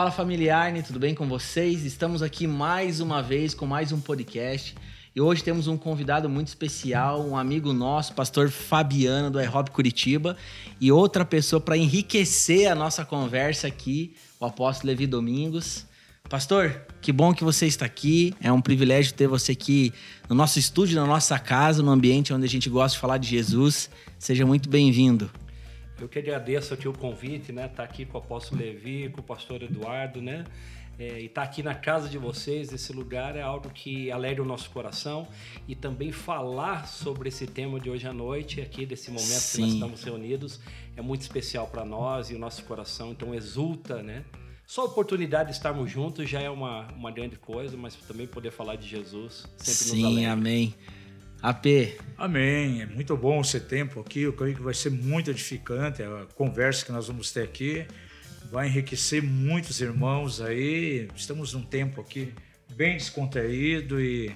Fala familiar, tudo bem com vocês? Estamos aqui mais uma vez com mais um podcast. E hoje temos um convidado muito especial, um amigo nosso, pastor Fabiano do iHop Curitiba, e outra pessoa para enriquecer a nossa conversa aqui, o apóstolo Levi Domingos. Pastor, que bom que você está aqui. É um privilégio ter você aqui no nosso estúdio, na nossa casa, no ambiente onde a gente gosta de falar de Jesus. Seja muito bem-vindo. Eu que agradeço aqui o convite, né? Estar tá aqui com o apóstolo Levi, com o pastor Eduardo, né? É, e estar tá aqui na casa de vocês, esse lugar, é algo que alegra o nosso coração. E também falar sobre esse tema de hoje à noite, aqui desse momento Sim. que nós estamos reunidos, é muito especial para nós e o nosso coração. Então exulta, né? Só a oportunidade de estarmos juntos já é uma, uma grande coisa, mas também poder falar de Jesus sempre Sim, nos alegra. amém. AP. Amém. É muito bom esse tempo aqui. Eu creio que vai ser muito edificante. A conversa que nós vamos ter aqui vai enriquecer muitos irmãos aí. Estamos num tempo aqui bem descontraído e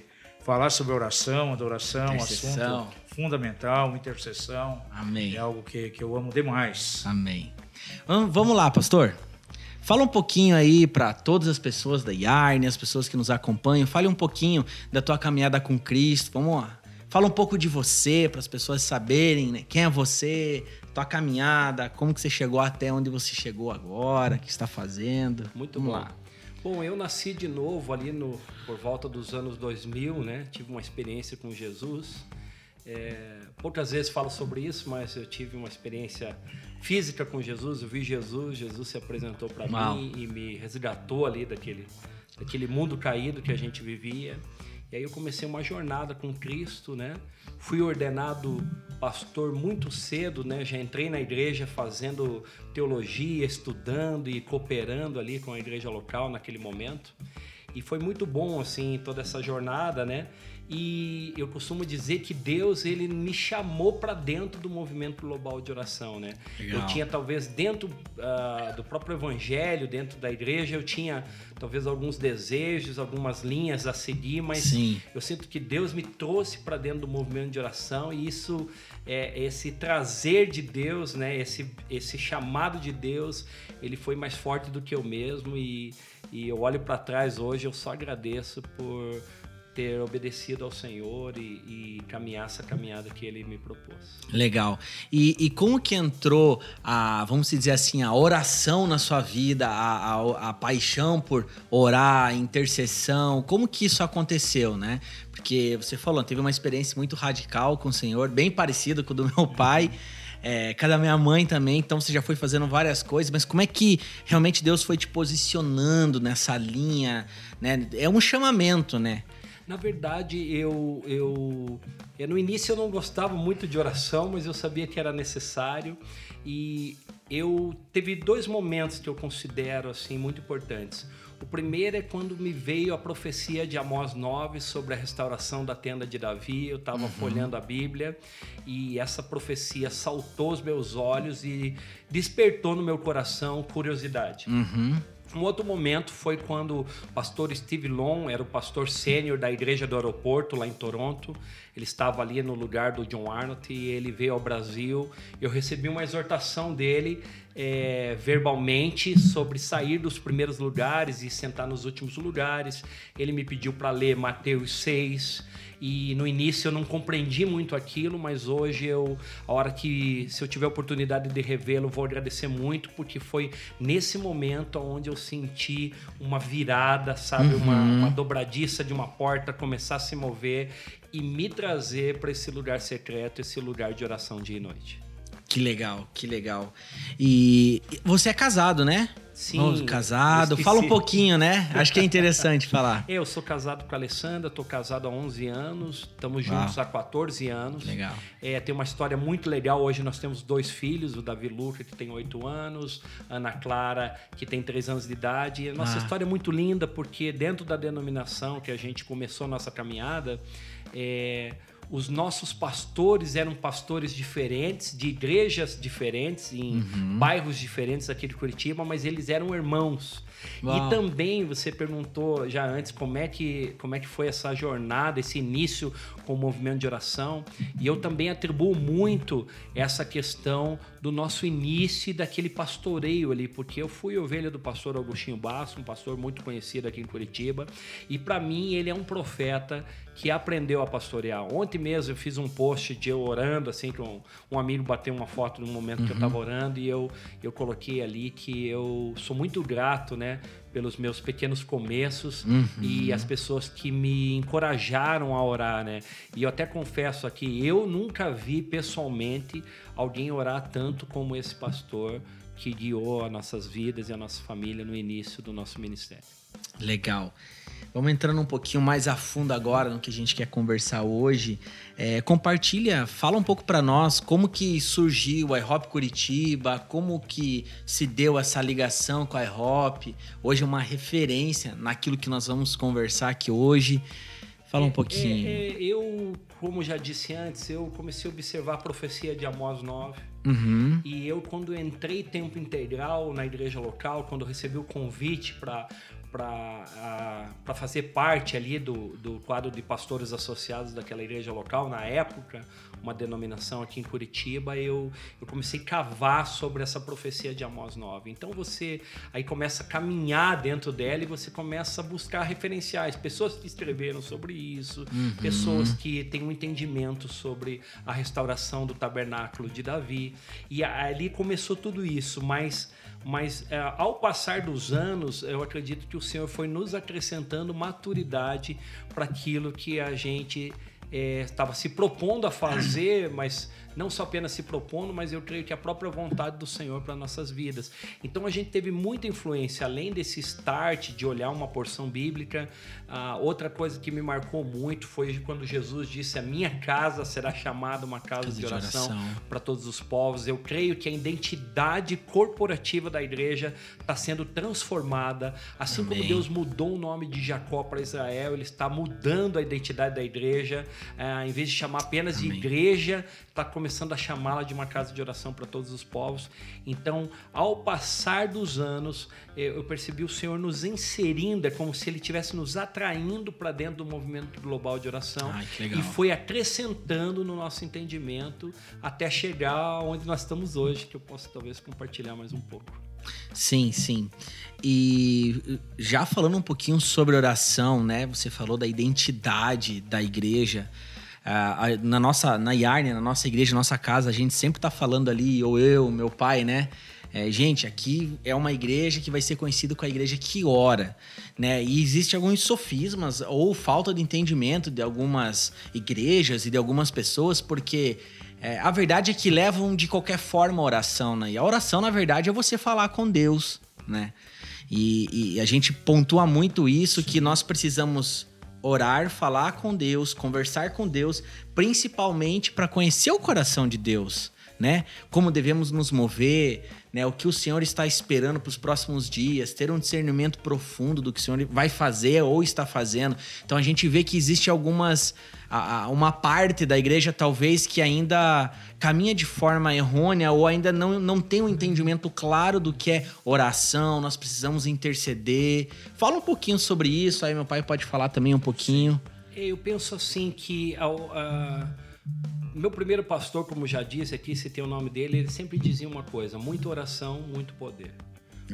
falar sobre oração, adoração, assunto fundamental, intercessão. Amém. É algo que, que eu amo demais. Amém. Vamos lá, pastor. Fala um pouquinho aí para todas as pessoas da Yarn, as pessoas que nos acompanham. Fale um pouquinho da tua caminhada com Cristo. Vamos lá. Fala um pouco de você para as pessoas saberem né? quem é você, tua caminhada, como que você chegou até onde você chegou agora, o que está fazendo. Muito Vamos bom. lá. Bom, eu nasci de novo ali no, por volta dos anos 2000, né? Tive uma experiência com Jesus. É, poucas vezes falo sobre isso, mas eu tive uma experiência física com Jesus. Eu vi Jesus, Jesus se apresentou para mim e me resgatou ali daquele, daquele mundo caído que a gente vivia. E aí eu comecei uma jornada com Cristo, né? Fui ordenado pastor muito cedo, né? Já entrei na igreja fazendo teologia, estudando e cooperando ali com a igreja local naquele momento. E foi muito bom assim toda essa jornada, né? E eu costumo dizer que Deus ele me chamou para dentro do movimento global de oração, né? Legal. Eu tinha talvez dentro uh, do próprio evangelho, dentro da igreja, eu tinha talvez alguns desejos, algumas linhas a seguir, mas Sim. eu sinto que Deus me trouxe para dentro do movimento de oração e isso é esse trazer de Deus, né? Esse esse chamado de Deus, ele foi mais forte do que eu mesmo e, e eu olho para trás hoje, eu só agradeço por ter obedecido ao Senhor e, e, caminhar essa caminhada que Ele me propôs. Legal. E, e, como que entrou a, vamos dizer assim, a oração na sua vida, a, a, a, paixão por orar, a intercessão? Como que isso aconteceu, né? Porque você falou, teve uma experiência muito radical com o Senhor, bem parecida com o do meu pai. É, cada minha mãe também, então você já foi fazendo várias coisas, mas como é que realmente Deus foi te posicionando nessa linha, né? É um chamamento, né? Na verdade, eu, eu, eu no início eu não gostava muito de oração, mas eu sabia que era necessário e eu teve dois momentos que eu considero assim muito importantes. O primeiro é quando me veio a profecia de Amós 9 sobre a restauração da tenda de Davi. Eu estava uhum. folhando a Bíblia e essa profecia saltou os meus olhos e despertou no meu coração curiosidade. Uhum. Um outro momento foi quando o pastor Steve Long era o pastor sênior da igreja do aeroporto lá em Toronto. Ele estava ali no lugar do John Arnott e ele veio ao Brasil. Eu recebi uma exortação dele é, verbalmente sobre sair dos primeiros lugares e sentar nos últimos lugares. Ele me pediu para ler Mateus 6 e no início eu não compreendi muito aquilo, mas hoje eu, a hora que, se eu tiver a oportunidade de revê-lo, vou agradecer muito, porque foi nesse momento onde eu senti uma virada, sabe? Uhum. Uma, uma dobradiça de uma porta começar a se mover e me trazer para esse lugar secreto, esse lugar de oração dia e noite. Que legal, que legal. E você é casado, né? Sim. casado. Fala um pouquinho, né? Acho que é interessante falar. Eu sou casado com a Alessandra, tô casado há 11 anos, estamos juntos há 14 anos. Legal. É, tem uma história muito legal. Hoje nós temos dois filhos, o Davi Luca, que tem 8 anos, a Ana Clara, que tem 3 anos de idade. E a nossa ah. história é muito linda porque dentro da denominação que a gente começou a nossa caminhada, é, os nossos pastores eram pastores diferentes, de igrejas diferentes, em uhum. bairros diferentes aqui de Curitiba, mas eles eram irmãos. Uau. E também você perguntou já antes como é que como é que foi essa jornada, esse início com o movimento de oração. E eu também atribuo muito essa questão do nosso início daquele pastoreio ali, porque eu fui ovelha do pastor Augustinho Basso, um pastor muito conhecido aqui em Curitiba, e para mim ele é um profeta que aprendeu a pastorear. Ontem mesmo eu fiz um post de eu orando, assim, que um, um amigo bateu uma foto no momento uhum. que eu estava orando e eu, eu coloquei ali que eu sou muito grato, né, pelos meus pequenos começos uhum. e as pessoas que me encorajaram a orar, né? E eu até confesso aqui, eu nunca vi pessoalmente alguém orar tanto como esse pastor que guiou as nossas vidas e a nossa família no início do nosso ministério. Legal. Vamos entrando um pouquinho mais a fundo agora no que a gente quer conversar hoje. É, compartilha, fala um pouco para nós como que surgiu o iHop Curitiba, como que se deu essa ligação com a iHop. Hoje é uma referência naquilo que nós vamos conversar aqui hoje. Fala um é, pouquinho. É, é, eu, como já disse antes, eu comecei a observar a profecia de Amós 9. Uhum. E eu, quando entrei tempo integral na igreja local, quando recebi o convite para para fazer parte ali do, do quadro de pastores associados daquela igreja local, na época, uma denominação aqui em Curitiba, eu, eu comecei a cavar sobre essa profecia de Amós 9. Então você aí começa a caminhar dentro dela e você começa a buscar referenciais, pessoas que escreveram sobre isso, uhum. pessoas que têm um entendimento sobre a restauração do tabernáculo de Davi. E ali começou tudo isso, mas mas é, ao passar dos anos, eu acredito que o Senhor foi nos acrescentando maturidade para aquilo que a gente estava é, se propondo a fazer, mas não só apenas se propondo, mas eu creio que a própria vontade do Senhor para nossas vidas. Então a gente teve muita influência, além desse start de olhar uma porção bíblica. Outra coisa que me marcou muito foi quando Jesus disse: A minha casa será chamada uma casa, casa de oração, oração. para todos os povos. Eu creio que a identidade corporativa da igreja está sendo transformada. Assim Amém. como Deus mudou o nome de Jacó para Israel, ele está mudando a identidade da igreja. Ah, em vez de chamar apenas Amém. de igreja, está começando a chamá-la de uma casa de oração para todos os povos. Então, ao passar dos anos, eu percebi o Senhor nos inserindo, é como se Ele estivesse nos atraindo para dentro do movimento global de oração Ai, e foi acrescentando no nosso entendimento até chegar onde nós estamos hoje, que eu posso talvez compartilhar mais um pouco. Sim, sim. E já falando um pouquinho sobre oração, né? Você falou da identidade da igreja. Uh, na nossa, na Yarn, na nossa igreja, na nossa casa, a gente sempre tá falando ali, ou eu, meu pai, né? É, gente, aqui é uma igreja que vai ser conhecida com a igreja que ora, né? E existe alguns sofismas ou falta de entendimento de algumas igrejas e de algumas pessoas, porque é, a verdade é que levam de qualquer forma a oração, né? E a oração, na verdade, é você falar com Deus, né? E, e a gente pontua muito isso, que nós precisamos orar, falar com Deus, conversar com Deus, principalmente para conhecer o coração de Deus, né? Como devemos nos mover, né? O que o Senhor está esperando para os próximos dias, ter um discernimento profundo do que o Senhor vai fazer ou está fazendo. Então a gente vê que existe algumas uma parte da igreja talvez que ainda caminha de forma errônea ou ainda não, não tem um entendimento claro do que é oração, nós precisamos interceder. Fala um pouquinho sobre isso, aí meu pai pode falar também um pouquinho. Eu penso assim que uh, meu primeiro pastor, como já disse aqui, se tem o nome dele, ele sempre dizia uma coisa: muita oração, muito poder.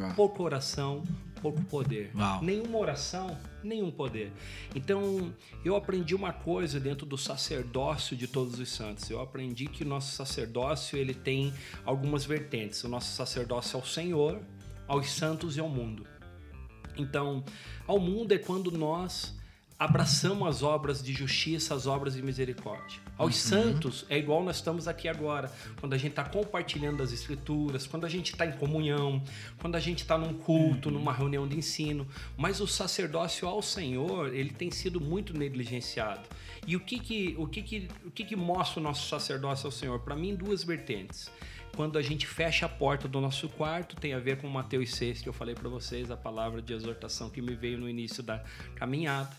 Ah. Pouca oração, pouco poder. Uau. Nenhuma oração, nenhum poder. Então, eu aprendi uma coisa dentro do sacerdócio de todos os santos. Eu aprendi que o nosso sacerdócio ele tem algumas vertentes. O nosso sacerdócio ao Senhor, aos santos e ao mundo. Então, ao mundo é quando nós abraçamos as obras de justiça, as obras de misericórdia. Aos uhum. santos é igual nós estamos aqui agora, quando a gente está compartilhando as escrituras, quando a gente está em comunhão, quando a gente está num culto, uhum. numa reunião de ensino. Mas o sacerdócio ao Senhor, ele tem sido muito negligenciado. E o que que, o que, que, o que, que mostra o nosso sacerdócio ao Senhor? Para mim, duas vertentes quando a gente fecha a porta do nosso quarto, tem a ver com Mateus 6, que eu falei para vocês, a palavra de exortação que me veio no início da caminhada.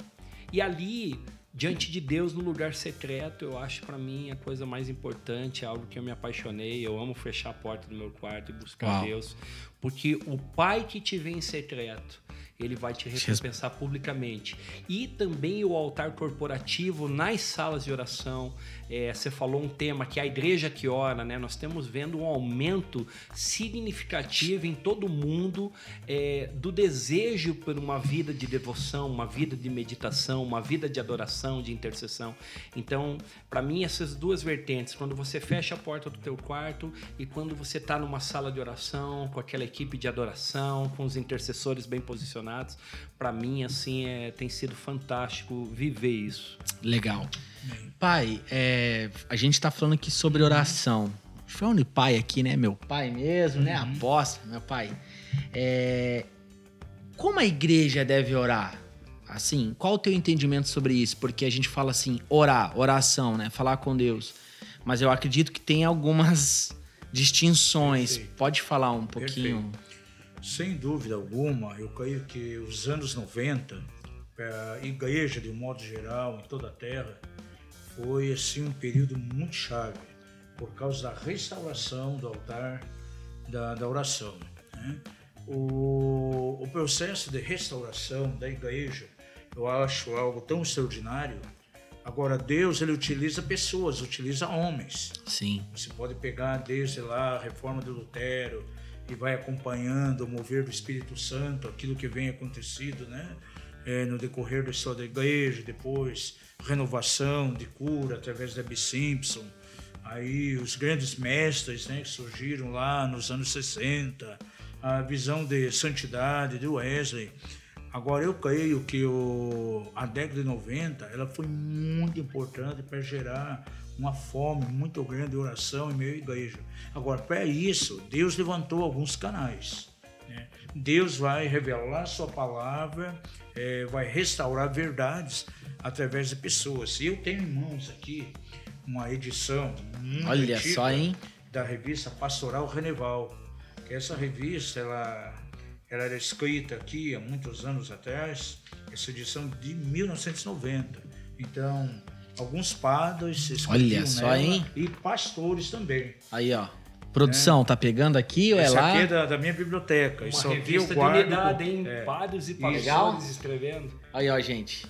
E ali, diante de Deus, no lugar secreto, eu acho para mim a coisa mais importante, algo que eu me apaixonei. Eu amo fechar a porta do meu quarto e buscar Uau. Deus, porque o Pai que te vê em secreto, ele vai te recompensar publicamente. E também o altar corporativo nas salas de oração. É, você falou um tema que é a igreja que ora, né? Nós estamos vendo um aumento significativo em todo mundo é, do desejo por uma vida de devoção, uma vida de meditação, uma vida de adoração, de intercessão. Então, para mim, essas duas vertentes, quando você fecha a porta do teu quarto e quando você está numa sala de oração com aquela equipe de adoração, com os intercessores bem posicionados, para mim, assim, é, tem sido fantástico viver isso. Legal. Pai, é, a gente está falando aqui sobre oração. Falando pai aqui, né? Meu pai mesmo, né? Uhum. Apóstolo, meu pai. É, como a igreja deve orar? Assim, qual o teu entendimento sobre isso? Porque a gente fala assim, orar, oração, né? Falar com Deus. Mas eu acredito que tem algumas distinções. Perfeito. Pode falar um pouquinho? Sem dúvida alguma, eu creio que os anos 90, a igreja, de um modo geral, em toda a terra, foi assim um período muito chave, por causa da restauração do altar da, da oração. né? O, o processo de restauração da igreja, eu acho algo tão extraordinário. Agora, Deus ele utiliza pessoas, utiliza homens. Sim. Você pode pegar desde lá a reforma de Lutero e vai acompanhando o mover do Espírito Santo, aquilo que vem acontecido, né? É, no decorrer da história da igreja, depois renovação de cura através da B. Simpson, aí os grandes mestres né, que surgiram lá nos anos 60, a visão de santidade de Wesley. Agora eu creio que o, a década de 90 ela foi muito importante para gerar uma fome muito grande de oração em meio à igreja. Agora, para isso, Deus levantou alguns canais. né? Deus vai revelar sua palavra, eh, vai restaurar verdades através de pessoas. E eu tenho em mãos aqui uma edição muito Olha só, hein? da revista Pastoral Reneval. Que essa revista, ela, ela era escrita aqui há muitos anos atrás, essa edição de 1990. Então, alguns padres escreviam Olha só, nela hein? e pastores também. Aí, ó. Produção, tá pegando aqui ou é lá? aqui é da, da minha biblioteca. Uma Isso aqui eu revista de guardo. unidade, hein? é. Padres e Legal. pastores escrevendo. Aí, ó, gente.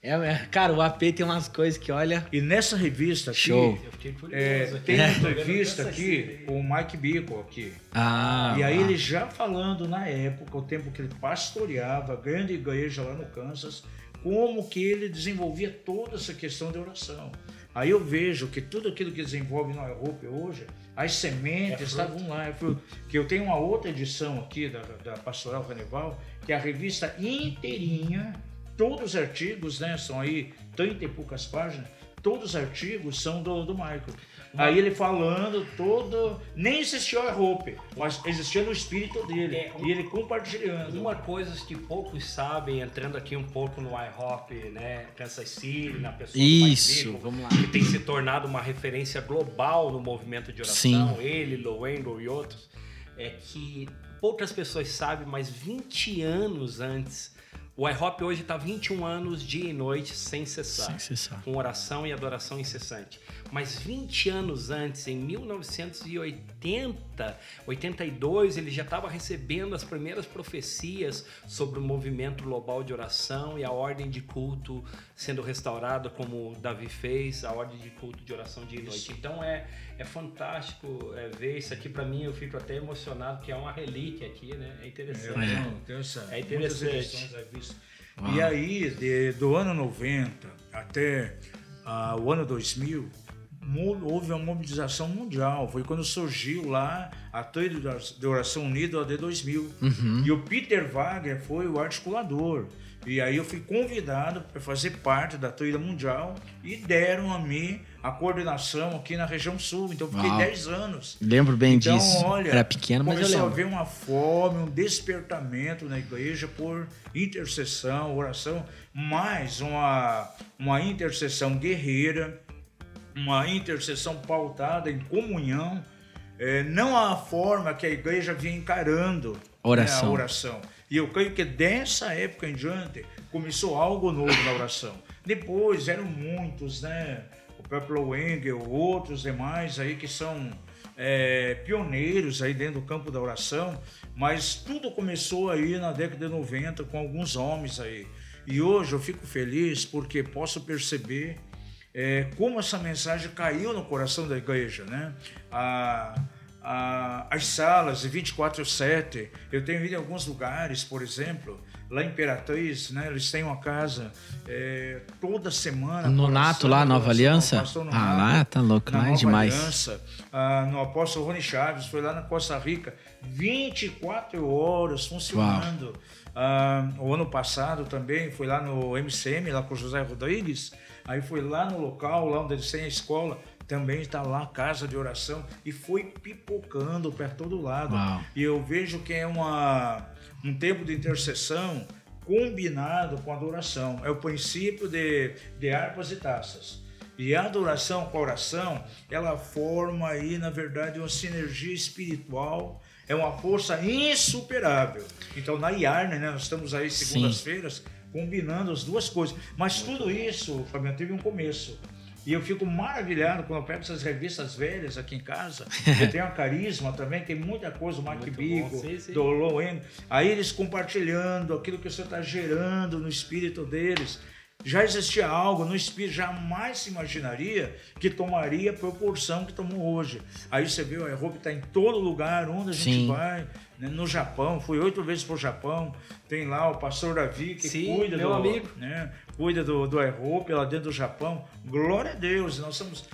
É, é- cara, o AP tem umas coisas que, olha. E nessa revista aqui, Show. Eu fiquei curioso. é, aqui. tem uma Tô vendo entrevista aqui cena. com o Mike Bickle aqui. Ah. E aí ah. ele já falando na época, o tempo que ele pastoreava a grande igreja lá no Kansas, como que ele desenvolvia toda essa questão de oração. Aí eu vejo que tudo aquilo que desenvolve no iHope hoje, as sementes É estavam lá. é fruto. Que eu tenho uma outra edição aqui da, da Pastoral Reneval, que é a revista inteirinha, todos os artigos, né, são aí 30 e poucas páginas, todos os artigos são do, do Michael. Aí ele falando todo. Nem existia o iHope, mas existia no espírito dele. É, um- e ele compartilhando. Uma coisa que poucos sabem, entrando aqui um pouco no iHop, né, Kansas City, na pessoa Isso, Bickle, vamos lá. que tem se tornado uma referência global no movimento de oração, ele, Lowengo e outros, é que poucas pessoas sabem, mas 20 anos antes, o iHop hoje está 21 anos dia e noite sem cessar Sem cessar. com oração e adoração incessante. Mas 20 anos antes, em 1980, 82, ele já estava recebendo as primeiras profecias sobre o movimento global de oração e a ordem de culto sendo restaurada, como Davi fez, a ordem de culto de oração dia e noite. Então é, é fantástico é, ver isso aqui. Para mim, eu fico até emocionado, que é uma relíquia aqui, né? É É, interessante. não, tem essa- É interessante. Uau. E aí, de- do ano 90 até ah, o ano 2000, mo- houve uma mobilização mundial. Foi quando surgiu lá a Torre de Oração Unida, a D2000. Uhum. E o Peter Wagner foi o articulador. E aí eu fui convidado para fazer parte da Torre Mundial e deram a mim a coordenação aqui na região sul. Então eu fiquei Uau. 10 anos. Lembro bem Então, disso. olha, Era pequeno, mas eu começou a lembro. haver uma fome, um despertamento na igreja por intercessão, oração, mais uma, uma intercessão guerreira, uma intercessão pautada em comunhão, eh, não a forma que a igreja vinha encarando né, Oração. a oração. E eu creio que dessa época em diante começou algo novo na oração. Depois eram muitos, né? O próprio Engel, outros demais aí que são é, pioneiros aí dentro do campo da oração, mas tudo começou aí na década de 90 com alguns homens aí. E hoje eu fico feliz porque posso perceber é, como essa mensagem caiu no coração da igreja, né? A, a, as salas de 24/7, eu tenho ido em alguns lugares, por exemplo, lá em Imperatriz, né? Eles têm uma casa é, toda semana. No Nato lá, Nova Aliança? Ah, lá tá louco, lá é demais. Aliança, ah, no Apóstolo Rony Chaves, foi lá na Costa Rica, 24 horas funcionando. Ah, o ano passado também foi lá no MCM, lá com o José Rodrigues, aí foi lá no local, lá onde eles têm a escola, também está lá a casa de oração e foi pipocando para todo lado. Uau. E eu vejo que é uma, um tempo de intercessão combinado com adoração. É o princípio de, de harpas e taças. E a adoração com a oração, ela forma aí, na verdade, uma sinergia espiritual, é uma força insuperável. Então, na IARNE, né, nós estamos aí segundas-feiras combinando as duas coisas. Mas tudo isso, Fabiano, teve um começo. E eu fico maravilhado quando eu pego essas revistas velhas aqui em casa. Eu tenho a Carisma também, tem muita coisa, o Mark Bigo, do Low End. Aí eles compartilhando aquilo que você está gerando no espírito deles já existia algo no espírito, jamais se imaginaria que tomaria a proporção que tomou hoje. Aí você viu, a Aerobe está em todo lugar, onde a gente Sim. vai, né? no Japão, fui oito vezes para o Japão, tem lá o pastor Davi que Sim, cuida meu do, amigo. Né? Cuida do, do Aerobe lá dentro do Japão. Glória a Deus, nós somos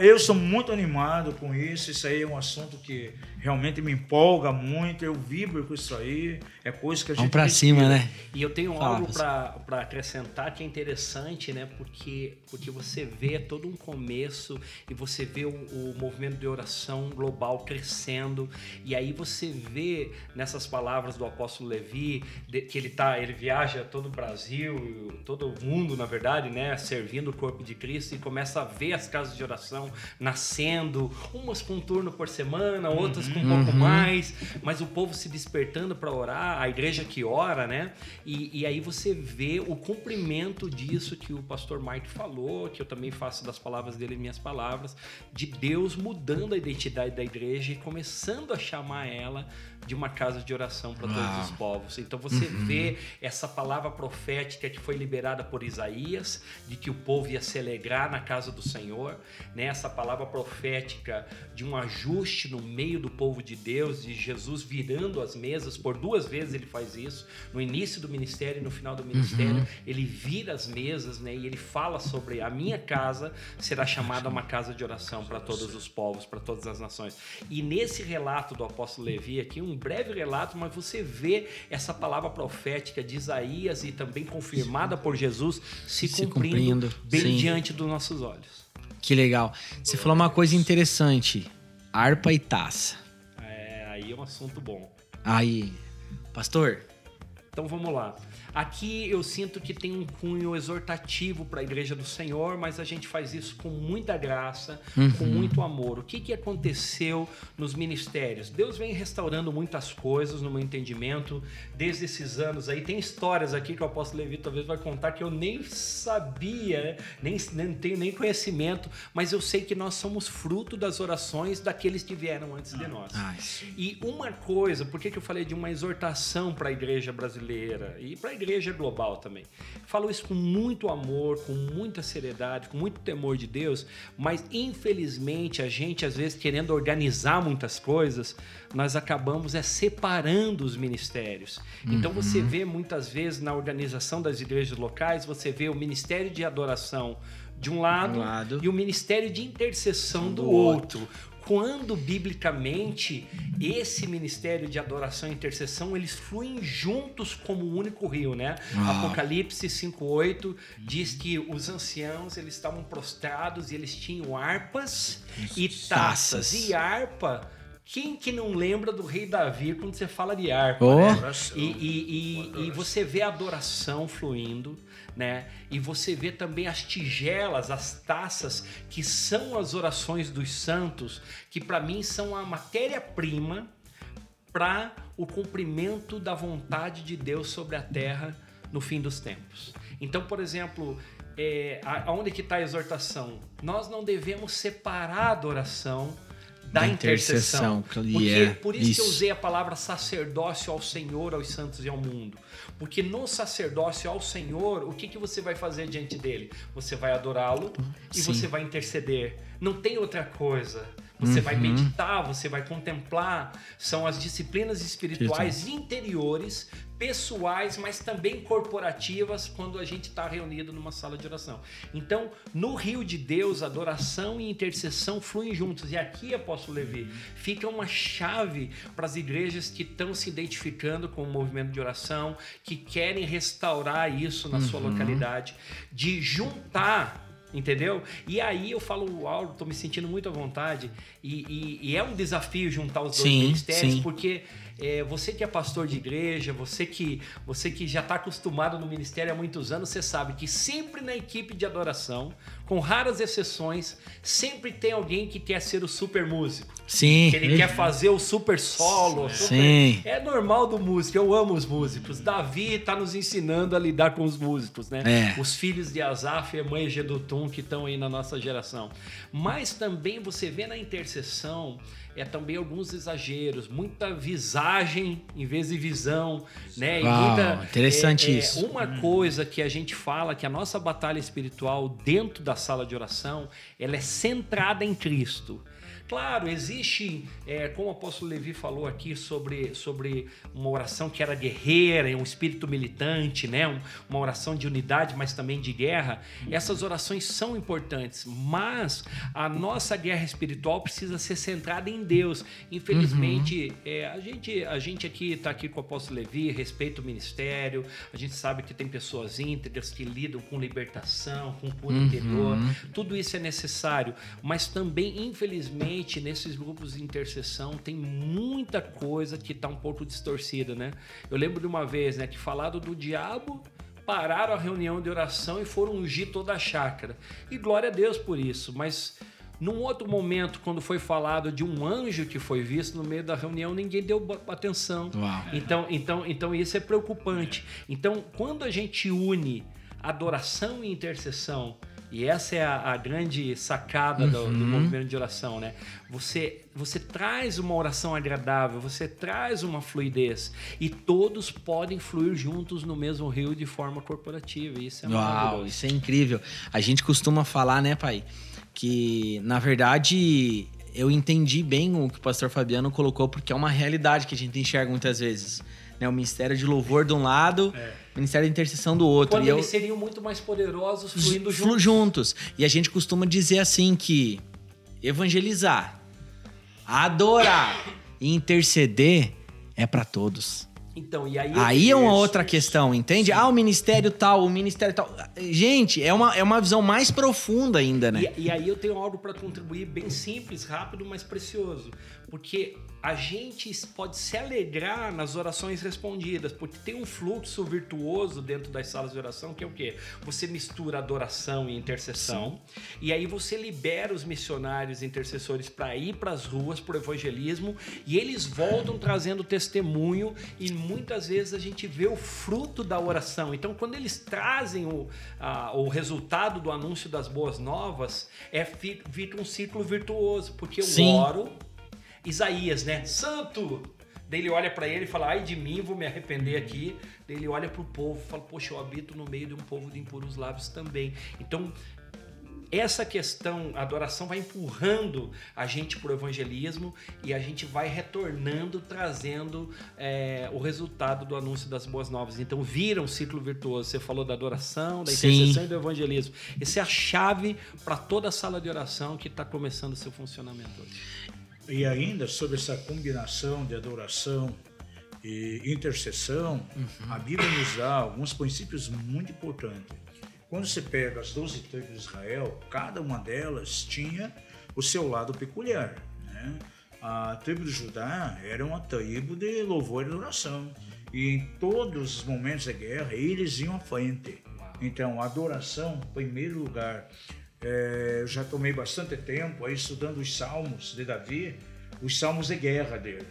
eu sou muito animado com isso. Isso aí é um assunto que realmente me empolga muito. Eu vibro com isso aí. É coisa que a gente. Vamos pra cima, né? E eu tenho Fala, algo para acrescentar que é interessante, né? Porque, porque você vê todo um começo e você vê o, o movimento de oração global crescendo. E aí você vê nessas palavras do apóstolo Levi de, que ele tá, ele viaja todo o Brasil, todo o mundo, na verdade, né? Servindo o corpo de Cristo e começa a ver as casas de oração oração nascendo, umas com um turno por semana, outras com um pouco uhum. mais, mas o povo se despertando para orar, a igreja que ora, né? E, e, aí você vê o cumprimento disso que o pastor Mike falou, que eu também faço das palavras dele minhas palavras, de Deus mudando a identidade da igreja e começando a chamar ela de uma casa de oração para todos os povos. Então você uhum. vê essa palavra profética que foi liberada por Isaías, de que o povo ia se alegrar na casa do Senhor, né? essa palavra profética de um ajuste no meio do povo de Deus, de Jesus virando as mesas, por duas vezes ele faz isso, no início do ministério e no final do ministério, uhum. ele vira as mesas né? e ele fala sobre a minha casa será chamada uma casa de oração para todos os povos, para todas as nações. E nesse relato do apóstolo Levi aqui, um um breve relato, mas você vê essa palavra profética de Isaías e também confirmada por Jesus se, se cumprindo, cumprindo, bem sim. diante dos nossos olhos. Que legal. Você falou uma coisa interessante: harpa e taça. É, aí é um assunto bom. Aí, pastor. Então vamos lá. Aqui eu sinto que tem um cunho exortativo para a Igreja do Senhor, mas a gente faz isso com muita graça, uhum. com muito amor. O que, que aconteceu nos ministérios? Deus vem restaurando muitas coisas no meu entendimento desde esses anos aí. Tem histórias aqui que o apóstolo Levi talvez vai contar que eu nem sabia, nem, nem tenho nem conhecimento, mas eu sei que nós somos fruto das orações daqueles que vieram antes de nós. Ah, e uma coisa, por que, que eu falei de uma exortação para a igreja brasileira e para a igreja global também. Falo isso com muito amor, com muita seriedade, com muito temor de Deus, mas infelizmente a gente, às vezes, querendo organizar muitas coisas, nós acabamos é separando os ministérios. Então, uhum. Então você vê muitas vezes na organização das igrejas locais, você vê o ministério de adoração de um lado, um lado. e o ministério de intercessão do, do outro. outro quando biblicamente esse ministério de adoração e intercessão eles fluem juntos como um único rio, né? Ah. Apocalipse 5:8 diz que os anciãos eles estavam prostrados e eles tinham harpas e taças. taças. E harpa quem que não lembra do rei Davi quando você fala de harpa? Oh. Né? E, e, e, e, você vê a adoração fluindo, né? E você vê também as tigelas, as taças, que são as orações dos santos, que para mim são a matéria-prima para o cumprimento da vontade de Deus sobre a terra no fim dos tempos. Então, por exemplo, é, aonde que está a exortação? Nós não devemos separar a adoração da, Da intercessão. intercessão, Porque, yeah, por isso, que eu isso. usei a palavra sacerdócio ao Senhor, aos santos e ao mundo. Porque no sacerdócio ao Senhor, o que, que você vai fazer diante dele? Você vai adorá-lo e Sim. você vai interceder. Não tem outra coisa. Você vai Uhum. meditar, você vai contemplar. São as disciplinas espirituais interiores, pessoais, mas também corporativas quando a gente está reunido numa sala de oração. Então, no rio de Deus, adoração e intercessão fluem juntos. E aqui, apóstolo Levi, fica uma chave para as igrejas que estão se identificando com o movimento de oração, que querem restaurar isso na sua localidade, de juntar Entendeu? E aí eu falo, Auro, tô me sentindo muito à vontade. E, e- e é um desafio juntar os dois Sim, ministérios, sim. porque é, você que é pastor de igreja, você que, você que já está acostumado no ministério há muitos anos, você sabe que sempre na equipe de adoração, com raras exceções, sempre tem alguém que quer ser o super músico. Sim. Que ele quer fazer o super solo. super- Sim. É normal do músico, eu amo os músicos. Davi está nos ensinando a lidar com os músicos, né? É. Os filhos de Asaf e mãe Gedutum que estão aí na nossa geração. Mas também você vê na intercessão é também alguns exageros, muita visagem em vez de visão, né? Uau, muita, interessante é, é, isso. Uma coisa que a gente fala que a nossa batalha espiritual dentro da sala de oração, ela é centrada em Cristo. Claro, existe, é, como o apóstolo Levi falou aqui sobre, sobre uma oração que era guerreira, um espírito militante, né? Um- uma oração de unidade, mas também de guerra. Essas orações são importantes, mas a nossa guerra espiritual precisa ser centrada em Deus. Infelizmente, é, a, gente, a gente aqui está aqui com o apóstolo Levi, respeita o ministério, a gente sabe que tem pessoas íntegras que lidam com libertação, com cura interior, tudo isso é necessário, mas também, infelizmente, nesses grupos de intercessão tem muita coisa que está um pouco distorcida, né? Eu lembro de uma vez, né, que falado do diabo, pararam a reunião de oração e foram ungir toda a chácara. E glória a Deus por isso, mas num outro momento, quando foi falado de um anjo que foi visto no meio da reunião, ninguém deu atenção. Uau. Então, então, então isso é preocupante. Então, quando a gente une adoração e intercessão, e essa é a, a grande sacada do, do movimento de oração, né? Você, você traz uma oração agradável, você traz uma fluidez, e todos podem fluir juntos no mesmo rio de forma corporativa. Isso é Uau, maravilhoso. isso é incrível. A gente costuma falar, né, pai, que na verdade eu entendi bem o que o pastor Fabiano colocou, porque é uma realidade que a gente enxerga muitas vezes. Né? O ministério de louvor de um lado, o ministério de intercessão do outro. Quando e eu, eles seriam muito mais poderosos fluindo flu- juntos. juntos. E a gente costuma dizer assim que evangelizar, adorar e interceder é para todos. Então, e aí, Aí é uma outra questão, entende? Ah, o ministério tal, o ministério tal. Gente, é uma, é uma visão mais profunda ainda, né? E, e aí eu tenho algo para contribuir bem simples, rápido, mas precioso. Porque a gente pode se alegrar nas orações respondidas, porque tem um fluxo virtuoso dentro das salas de oração, que é o quê? Você mistura adoração e intercessão, e aí você libera os missionários e intercessores para ir para as ruas para o evangelismo, e eles voltam trazendo testemunho, e muitas vezes a gente vê o fruto da oração. Então, quando eles trazem o, a- o resultado do anúncio das boas novas, é fi- fica um ciclo virtuoso, porque eu Sim. oro, Isaías, né? Santo! Daí ele olha para ele e fala: Ai de mim, vou me arrepender aqui. Daí ele olha para o povo e fala: Poxa, eu habito no meio de um povo de impuros lábios também. Então, essa questão, a adoração vai empurrando a gente para o evangelismo e a gente vai retornando, trazendo é, o resultado do anúncio das boas novas. Então, vira um ciclo virtuoso. Você falou da adoração, da intercessão e do evangelismo. Essa é a chave para toda a sala de oração que está começando o seu funcionamento hoje. E ainda sobre essa combinação de adoração e intercessão, a Bíblia nos dá alguns princípios muito importantes. Quando você pega as 12 tribos de Israel, cada uma delas tinha o seu lado peculiar. Né? A tribo de Judá era uma tribo de louvor e adoração. E em todos os momentos da guerra, eles iam à frente. Então, a adoração, em primeiro lugar. É, eu já tomei bastante tempo aí estudando os salmos de Davi, os salmos de guerra dele.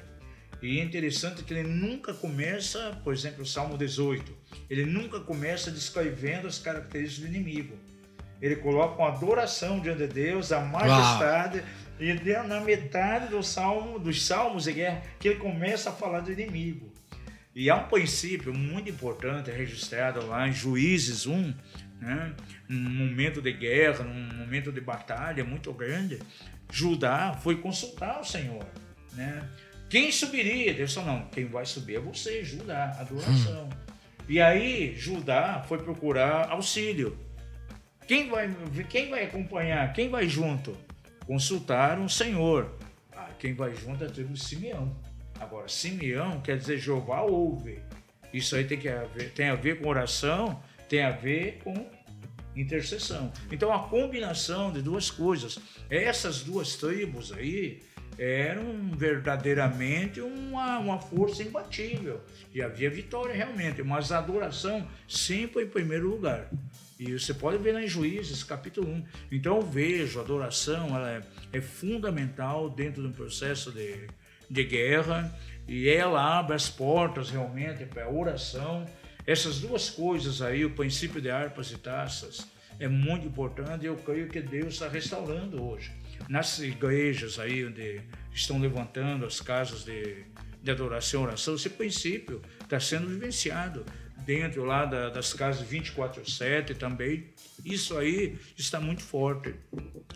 E é interessante que ele nunca começa, por exemplo, o Salmo 18, ele nunca começa descrevendo as características do inimigo. Ele coloca uma adoração diante de Deus, a majestade, E na metade do salmo, dos salmos de guerra, que ele começa a falar do inimigo. E há um princípio muito importante registrado lá em Juízes 1, né? num momento de guerra, num momento de batalha muito grande. Judá foi consultar o Senhor. Né? Quem subiria? Deus falou: não, quem vai subir é você, Judá, adoração. Hum. E aí Judá foi procurar auxílio. Quem vai, quem vai acompanhar? Quem vai junto? Consultaram o Senhor. Ah, quem vai junto é a tribo de Simeão. Agora, Simeão quer dizer Jeová ouve. Isso aí tem, que haver, tem a ver com oração, tem a ver com intercessão. Então, a combinação de duas coisas. Essas duas tribos aí eram verdadeiramente uma, uma força imbatível. E havia vitória realmente, mas a adoração sempre em primeiro lugar. E você pode ver lá em Juízes, capítulo 1. Então eu vejo a adoração, ela é, é fundamental dentro do processo de, de guerra e ela abre as portas realmente para a oração. Essas duas coisas aí, o princípio de harpas e taças, é muito importante e eu creio que Deus está restaurando hoje. Nas igrejas aí onde estão levantando as casas de, de adoração e oração, esse princípio está sendo vivenciado dentro lá da, das casas 24/7 também. Isso aí está muito forte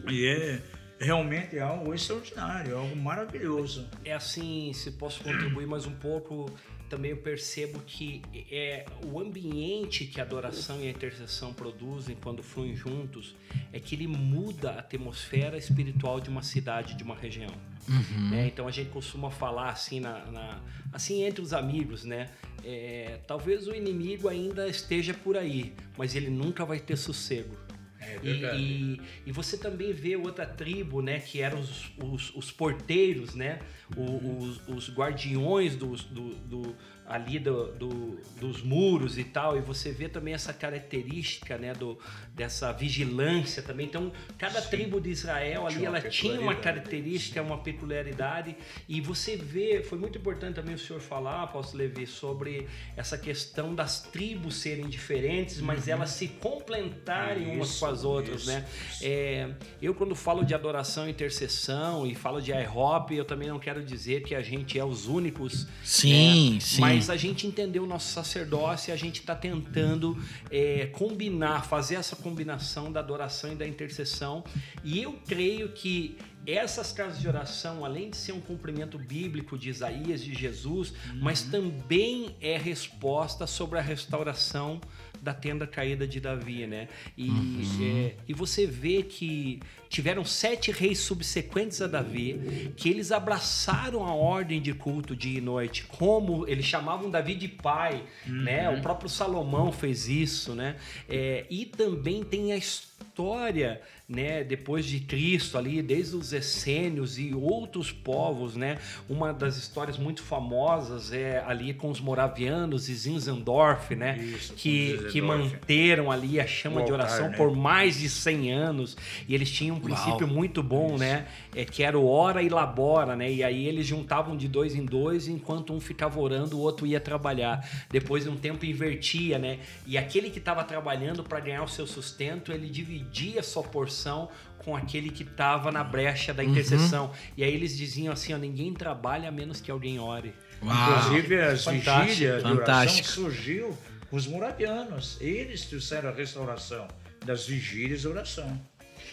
e é realmente algo extraordinário, algo maravilhoso. É assim, se posso contribuir mais um pouco, também eu percebo que é o ambiente que a adoração e a intercessão produzem quando fluem juntos é que ele muda a atmosfera espiritual de uma cidade, de uma região. Uhum. Né? Então a gente costuma falar assim, na, na assim entre os amigos, né? É, talvez o inimigo ainda esteja por aí, mas ele nunca vai ter sossego. É e, e, e, você também vê outra tribo, né, que eram os, os, os porteiros, né, os, os guardiões do, do, do ali do, do, dos muros e tal, e você vê também essa característica né, do, dessa vigilância também. Então, cada Sim. tribo de Israel ali, ela tinha uma característica, uma peculiaridade, e você vê, foi muito importante também o senhor falar, apóstolo Levi, sobre essa questão das tribos serem diferentes, mas uhum. elas se complementarem umas com as outras, isso, né? Isso. É, eu, quando falo de adoração e intercessão e falo de IHOP, eu também não quero dizer que a gente é os únicos. Sim, né? sim. Mas mas a gente entendeu o nosso sacerdócio e a gente está tentando é, combinar, fazer essa combinação da adoração e da intercessão. E eu creio que essas casas de oração, além de ser um cumprimento bíblico de Isaías, de Jesus, uhum. mas também é resposta sobre a restauração da tenda caída de Davi, né? E, uhum. é, e você vê que tiveram sete reis subsequentes a Davi, que eles abraçaram a ordem de culto dia e noite, como eles chamavam Davi de pai, uhum. né? O próprio Salomão fez isso, né? É, e também tem a história né, depois de Cristo ali, desde os essênios e outros povos, né? Uma das histórias muito famosas é ali com os moravianos e Zinzendorf, né? Isso, que, que manteram ali a chama o de oração né? por mais de 100 anos e eles tinham um princípio Uau. muito bom, Isso. né? É, que era o ora e labora, né? E aí eles juntavam de dois em dois, enquanto um ficava orando, o outro ia trabalhar. Depois de um tempo invertia, né? E aquele que estava trabalhando para ganhar o seu sustento, ele dividia a sua porção com aquele que estava na brecha da intercessão. Uhum. E aí eles diziam assim: ó, ninguém trabalha a menos que alguém ore. Uau. Inclusive, as Fantástico. vigílias de oração surgiu com os moravianos. Eles trouxeram a restauração das vigílias de oração.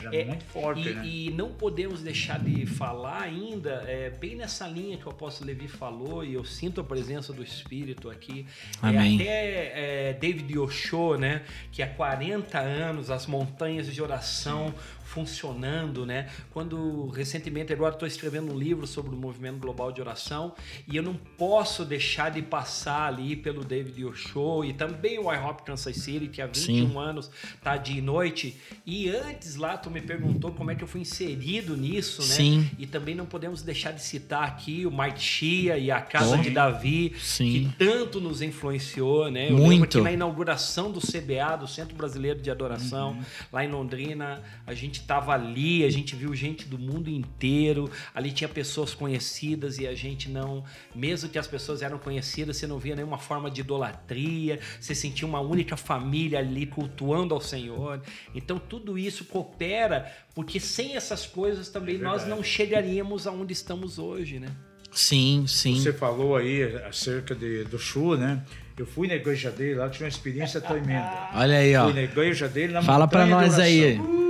Era é, muito forte, e, né? E não podemos deixar de falar ainda, é, bem nessa linha que o apóstolo Levi falou, e eu sinto a presença do Espírito aqui. É, Amém. É, até é, David Osho, né? Que há 40 anos as montanhas de oração funcionando, né? Quando recentemente agora estou escrevendo um livro sobre o movimento global de oração e eu não posso deixar de passar ali pelo David Osho e também o IHOP Kansas City que há 21 Sim. anos tá de noite e antes lá tu me perguntou como é que eu fui inserido nisso, né? Sim. E também não podemos deixar de citar aqui o Mike Shia e a Casa Bom. de Davi Sim. que tanto nos influenciou, né? Eu Muito. lembro que na inauguração do CBA, do Centro Brasileiro de Adoração, uhum. lá em Londrina, a gente estava ali, a gente viu gente do mundo inteiro, ali tinha pessoas conhecidas e a gente não, mesmo que as pessoas eram conhecidas, você não via nenhuma forma de idolatria, você sentia uma única família ali cultuando ao Senhor. Então tudo isso coopera, porque sem essas coisas também É nós não chegaríamos aonde estamos hoje, né? Sim, sim. Você falou aí acerca de, do Chu, né? Eu fui na igreja dele, lá tive uma experiência tremenda. Olha aí, ó. Fui na igreja dele na Fala de nós aí. oração.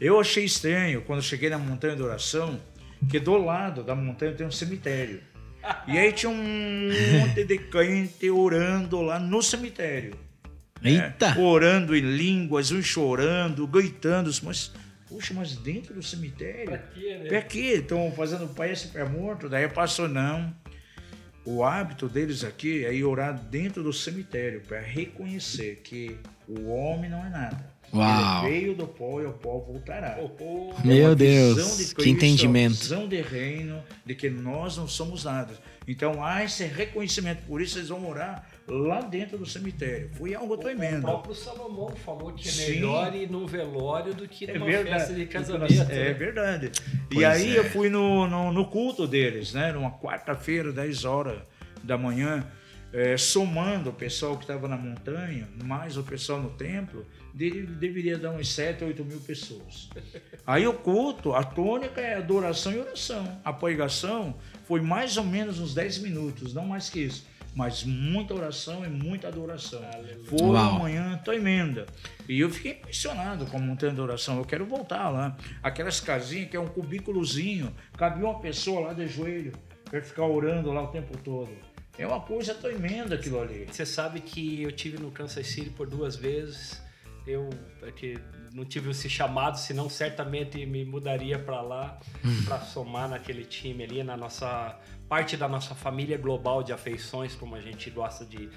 Eu achei estranho quando cheguei na montanha de oração, que do lado da montanha tem um cemitério. E aí tinha um monte de crente orando lá no cemitério. né? Eita! Orando em línguas, uns chorando, gritando. Mas, poxa, mas dentro do cemitério? Pra quê, né? Pra quê? Estão fazendo prece para morto? Daí passou, não. O hábito deles aqui é ir orar dentro do cemitério para reconhecer que o homem não é nada. Uau. Ele veio do pó e ao pó voltará. Oh. É Meu uma Deus, de que entendimento. uma visão de reino, de que nós não somos nada. Então há esse reconhecimento, por isso eles vão orar lá dentro do cemitério. Foi algo O tremendo. próprio Salomão falou que é Sim. melhor ir num velório do que É numa verdade. festa de casamento. É né? verdade. Pois e aí é. eu fui no, no, no culto deles, né? Numa quarta-feira, 10 horas da manhã, eh, somando o pessoal que estava na montanha, mais o pessoal no templo, de- deveria dar uns 7, 8 mil pessoas. Aí o culto, a tônica é adoração e oração. A pregação foi mais ou menos uns 10 minutos, não mais que isso. Mas muita oração e muita adoração. Foi Uau. uma manhã tremenda. E eu fiquei impressionado com a montanha de oração. Eu quero voltar lá. Aquelas casinhas que é um cubículozinho, cabia uma pessoa lá de joelho para ficar orando lá o tempo todo. É uma coisa tremenda aquilo ali. Você sabe que eu tive no Kansas City por duas vezes. Eu é que não tive esse chamado, senão certamente me mudaria para lá para somar naquele time ali, na nossa parte da nossa família global de afeições, como a gente gosta de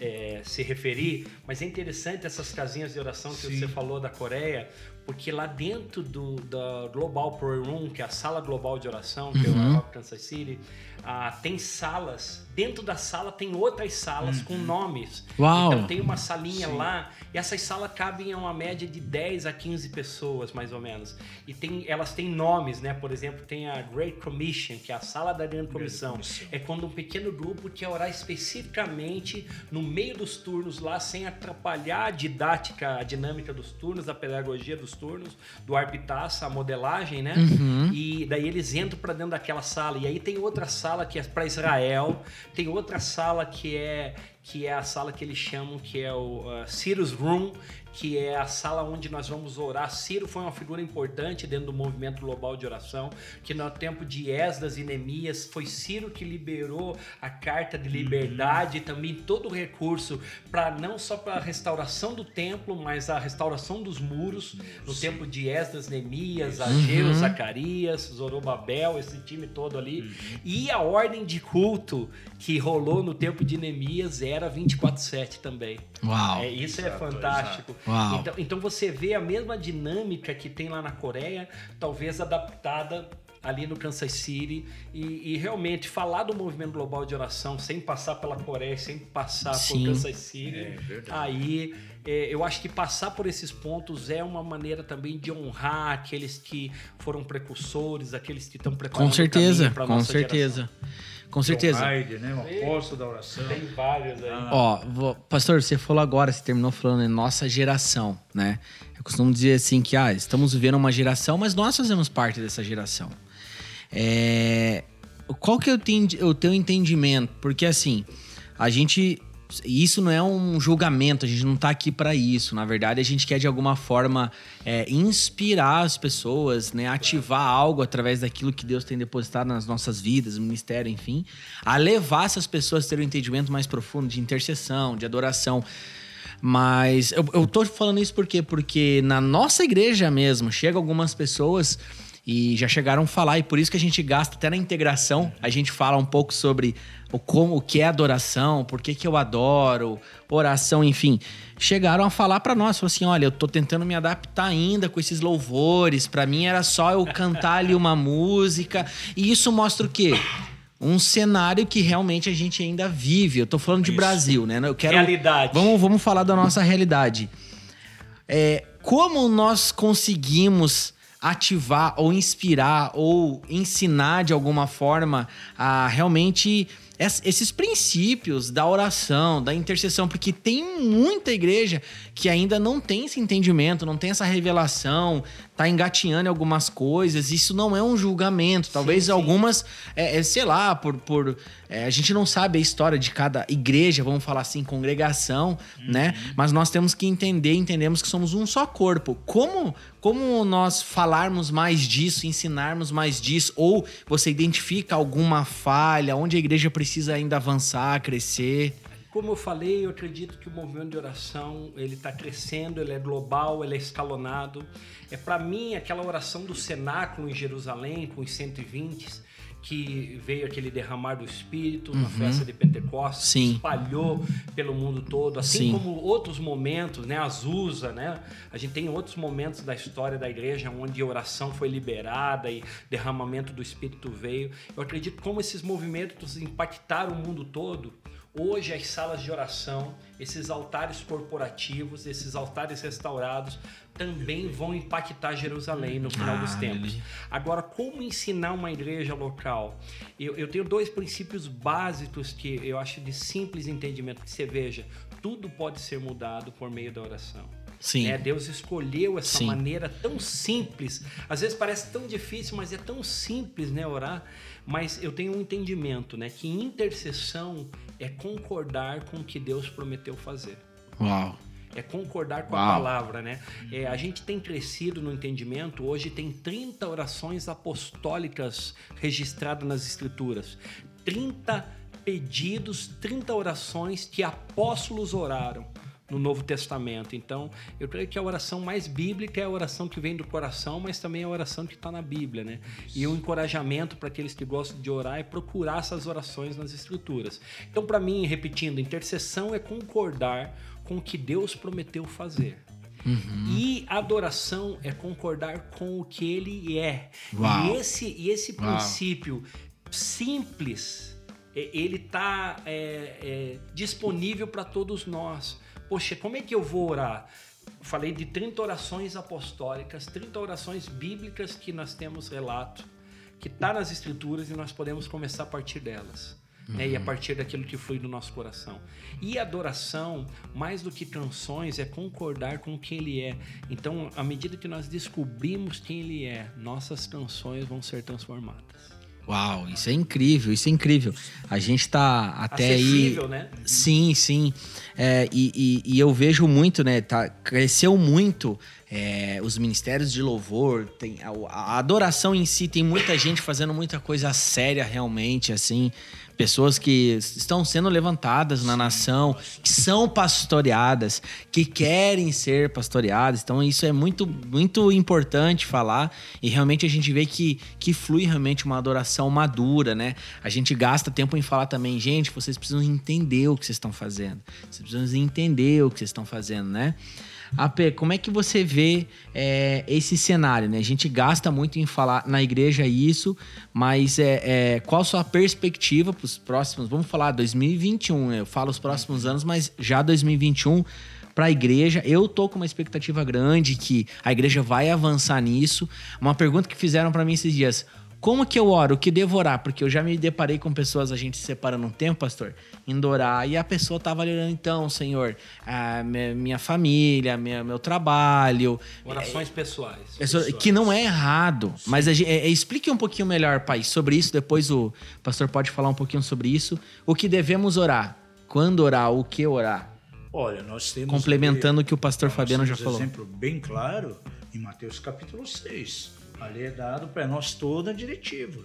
é, se referir. Mas é interessante essas casinhas de oração que Sim. você falou da Coreia, porque lá dentro do da Global Prayer Room, que é a sala global de oração, que é o Kansas City, ah, tem salas. Dentro da sala tem outras salas com nomes. Uau. Então tem uma salinha lá e essas salas cabem a uma média de 10 a 15 pessoas, mais ou menos. E tem, elas têm nomes, né? Por exemplo, tem a Great Commission, que é a sala da grande comissão. Comissão. É quando um pequeno grupo quer orar especificamente no meio dos turnos lá, sem atrapalhar a didática, a dinâmica dos turnos, a pedagogia dos turnos, do arbitaça, a modelagem, né? Uhum. E daí eles entram para dentro daquela sala. E aí tem outra sala que é para Israel, tem outra sala que é que é a sala que eles chamam que é o uh, Room, que é a sala onde nós vamos orar. Ciro foi uma figura importante dentro do movimento global de oração, que no tempo de Esdras e Neemias foi Ciro que liberou a carta de liberdade e também todo o recurso para não só para a restauração do templo, mas a restauração dos muros no tempo de Esdras, Neemias, Ageu, Zacarias, Zorobabel, esse time todo ali. E a ordem de culto que rolou no tempo de Neemias era 24/7 também. Uau. É, isso é Exato, fantástico. Uau. Então, então você vê a mesma dinâmica que tem lá na Coreia, talvez adaptada ali no Kansas City e, e realmente falar do movimento global de oração sem passar pela Coreia, sem passar Sim. por Kansas City, É verdade. aí é, eu acho que passar por esses pontos é uma maneira também de honrar aqueles que foram precursores, aqueles que estão preparando Com certeza, o caminho pra com nossa certeza. Com certeza. John Hyde, né? O apóstolo da oração. Tem vários aí. Ó, vou- pastor, você falou agora, você terminou falando em nossa geração, né? Eu costumo dizer assim que ah, estamos vivendo uma geração, mas nós fazemos parte dessa geração. É, qual que é o teu entendimento? Porque assim, a gente. Isso não é um julgamento, a gente não tá aqui para isso. Na verdade, a gente quer de alguma forma é, inspirar as pessoas, né? Ativar algo através daquilo que Deus tem depositado nas nossas vidas, no ministério, enfim, a levar essas pessoas a terem um entendimento mais profundo de intercessão, de adoração. Mas eu, eu tô falando isso por quê? Porque na nossa igreja mesmo, chega algumas pessoas e já chegaram a falar, e por isso que a gente gasta até na integração, a gente fala um pouco sobre o como o que é adoração, por que, que eu adoro, oração, enfim. Chegaram a falar pra nós, falaram assim: olha, eu tô tentando me adaptar ainda com esses louvores. Pra mim era só eu cantar ali uma música. E isso mostra o quê? Um cenário que realmente a gente ainda vive. Eu tô falando de Isso. Brasil, né? Eu quero Realidade. Vamos, vamos falar da nossa realidade. É, como nós conseguimos ativar ou inspirar ou ensinar de alguma forma a realmente esses princípios da oração, da intercessão, porque tem muita igreja que ainda não tem esse entendimento, não tem essa revelação, tá engatinhando em algumas coisas. Isso não é um julgamento. Talvez sim, sim. algumas, é, é, sei lá, por, por é, a gente não sabe a história de cada igreja, vamos falar assim, congregação, uhum. né? Mas nós temos que entender, entendemos que somos um só corpo. Como como nós falarmos mais disso, ensinarmos mais disso, ou você identifica alguma falha, onde a igreja precisa ainda avançar, crescer? Como eu falei, eu acredito que o movimento de oração ele está crescendo, ele é global, ele é escalonado. É para mim aquela oração do cenáculo em Jerusalém com os 120 que veio aquele derramar do Espírito uhum. na festa de Pentecostes, Sim. espalhou pelo mundo todo, assim Sim. como outros momentos, né, Azusa, né? A gente tem outros momentos da história da igreja onde a oração foi liberada e derramamento do Espírito veio. Eu acredito como esses movimentos impactaram o mundo todo. Hoje as salas de oração, esses altares corporativos, esses altares restaurados também vão impactar Jerusalém no final ah, dos tempos. Agora, como ensinar uma igreja local? Eu, eu, tenho dois princípios básicos que eu acho de simples entendimento. Que você veja, tudo pode ser mudado por meio da oração. Sim. Né? Deus escolheu essa Sim. maneira tão simples. Às vezes parece tão difícil, mas é tão simples, né, orar. Mas eu tenho um entendimento, né, que intercessão é concordar com o que Deus prometeu fazer. Uau é concordar com Uau. a palavra, né? É, a gente tem crescido no entendimento, hoje tem 30 orações apostólicas registradas nas escrituras. 30 pedidos, 30 orações que apóstolos oraram no Novo Testamento. Então, eu creio que a oração mais bíblica é a oração que vem do coração, mas também é a oração que está na Bíblia, né? E o encorajamento para aqueles que gostam de orar é procurar essas orações nas Escrituras. Então, para mim, repetindo, intercessão é concordar com o que Deus prometeu fazer. Uhum. E adoração é concordar com o que ele é. Uau. E esse, e esse princípio simples, ele está é, é, disponível para todos nós. Poxa, como é que eu vou orar? Falei de 30 orações apostólicas, 30 orações bíblicas que nós temos relato, que está nas escrituras e nós podemos começar a partir delas uhum. né? e a uhum. partir daquilo que flui do nosso coração. E adoração, mais do que canções, é concordar com quem Ele é. Então, à medida que nós descobrimos quem Ele é, nossas canções vão ser transformadas. Uau, isso é incrível, isso é incrível. A gente tá até Acessível, aí. né? Sim, sim. É, e, e, e, eu vejo muito, né? Tá, cresceu muito é, os ministérios de louvor, tem a, a adoração em si, tem muita gente fazendo muita coisa séria realmente, assim pessoas que estão sendo levantadas na nação, que são pastoreadas, que querem ser pastoreadas. Então isso é muito muito importante falar e realmente a gente vê que que flui realmente uma adoração madura, né? A gente gasta tempo em falar também, gente, vocês precisam entender o que vocês estão fazendo. Vocês precisam entender o que vocês estão fazendo, né? AP, como é que você vê é, esse cenário? Né? A gente gasta muito em falar na igreja isso, mas é, é qual a sua perspectiva para os próximos? Vamos falar 2021, eu falo os próximos anos, mas já 2021 para a igreja. Eu tô com uma expectativa grande que a igreja vai avançar nisso. Uma pergunta que fizeram para mim esses dias: como que eu oro? O que devo orar? Porque eu já me deparei com pessoas, a gente se separando um tempo, pastor, indo orar, e a pessoa tava olhando, então, Senhor, a minha família, minha, meu trabalho. Orações é, pessoais, pessoas, Que não é errado. Sim. Mas gente, é, é, explique um pouquinho melhor, pai, sobre isso. Depois o pastor pode falar um pouquinho sobre isso. O que devemos orar? Quando orar? O que orar? Olha, nós temos. Complementando o que o pastor Fabiano já falou. um exemplo bem claro em Mateus capítulo 6 Ali é dado para nós toda a diretiva.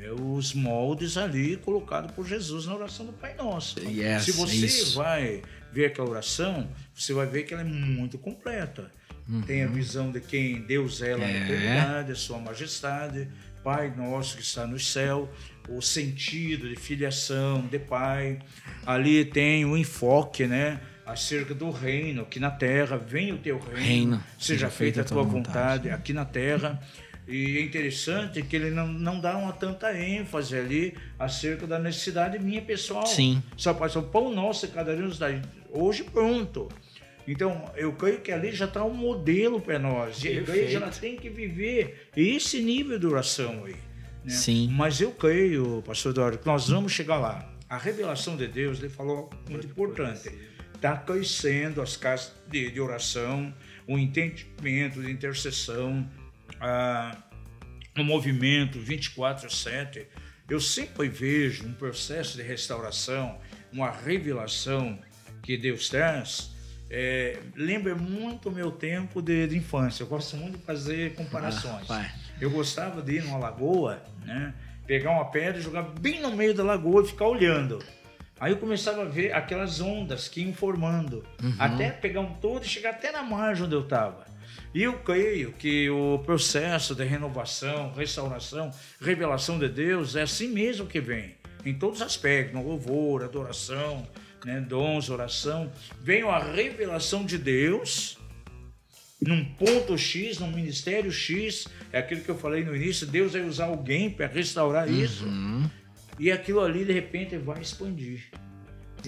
É os moldes ali colocados por Jesus na oração do Pai Nosso. Yes, Se você vai ver aquela oração, você vai ver que ela é muito completa. Uhum. Tem a visão de quem Deus é lá é. na eternidade, a sua majestade, Pai nosso que está no céu, o sentido de filiação, de Pai. Ali tem o enfoque, né? acerca do reino, que na terra venha o teu reino, reino seja, feita a tua vontade, vontade, aqui na terra. E é interessante que ele não, não dá uma tanta ênfase ali acerca da necessidade minha pessoal. Sim. Só ser o pão nosso cada dia nos dá hoje pronto. Então, eu creio que ali já está um modelo para nós. E a igreja ela tem que viver esse nível de oração aí. Né? Sim. Mas eu creio, pastor Eduardo, que nós vamos chegar lá. A revelação de Deus, ele falou muito importante. Está crescendo as casas de, de, oração, o entendimento de intercessão, a, o movimento 24 7. Eu sempre vejo um processo de restauração, uma revelação que Deus traz. É, lembra muito o meu tempo de, de, infância. Eu gosto muito de fazer comparações. Ah, eu gostava de ir numa lagoa, né? pegar uma pedra e jogar bem no meio da lagoa e ficar olhando. Aí eu começava a ver aquelas ondas que iam formando, uhum. até pegar um todo e chegar até na margem onde eu estava. E eu creio que o processo de renovação, restauração, revelação de Deus é assim mesmo que vem, em todos os aspectos, no louvor, adoração, né, dons, oração, vem a revelação de Deus num ponto X, num ministério X, é aquilo que eu falei no início, Deus vai usar alguém para restaurar uhum. isso. E aquilo ali, de repente, vai expandir.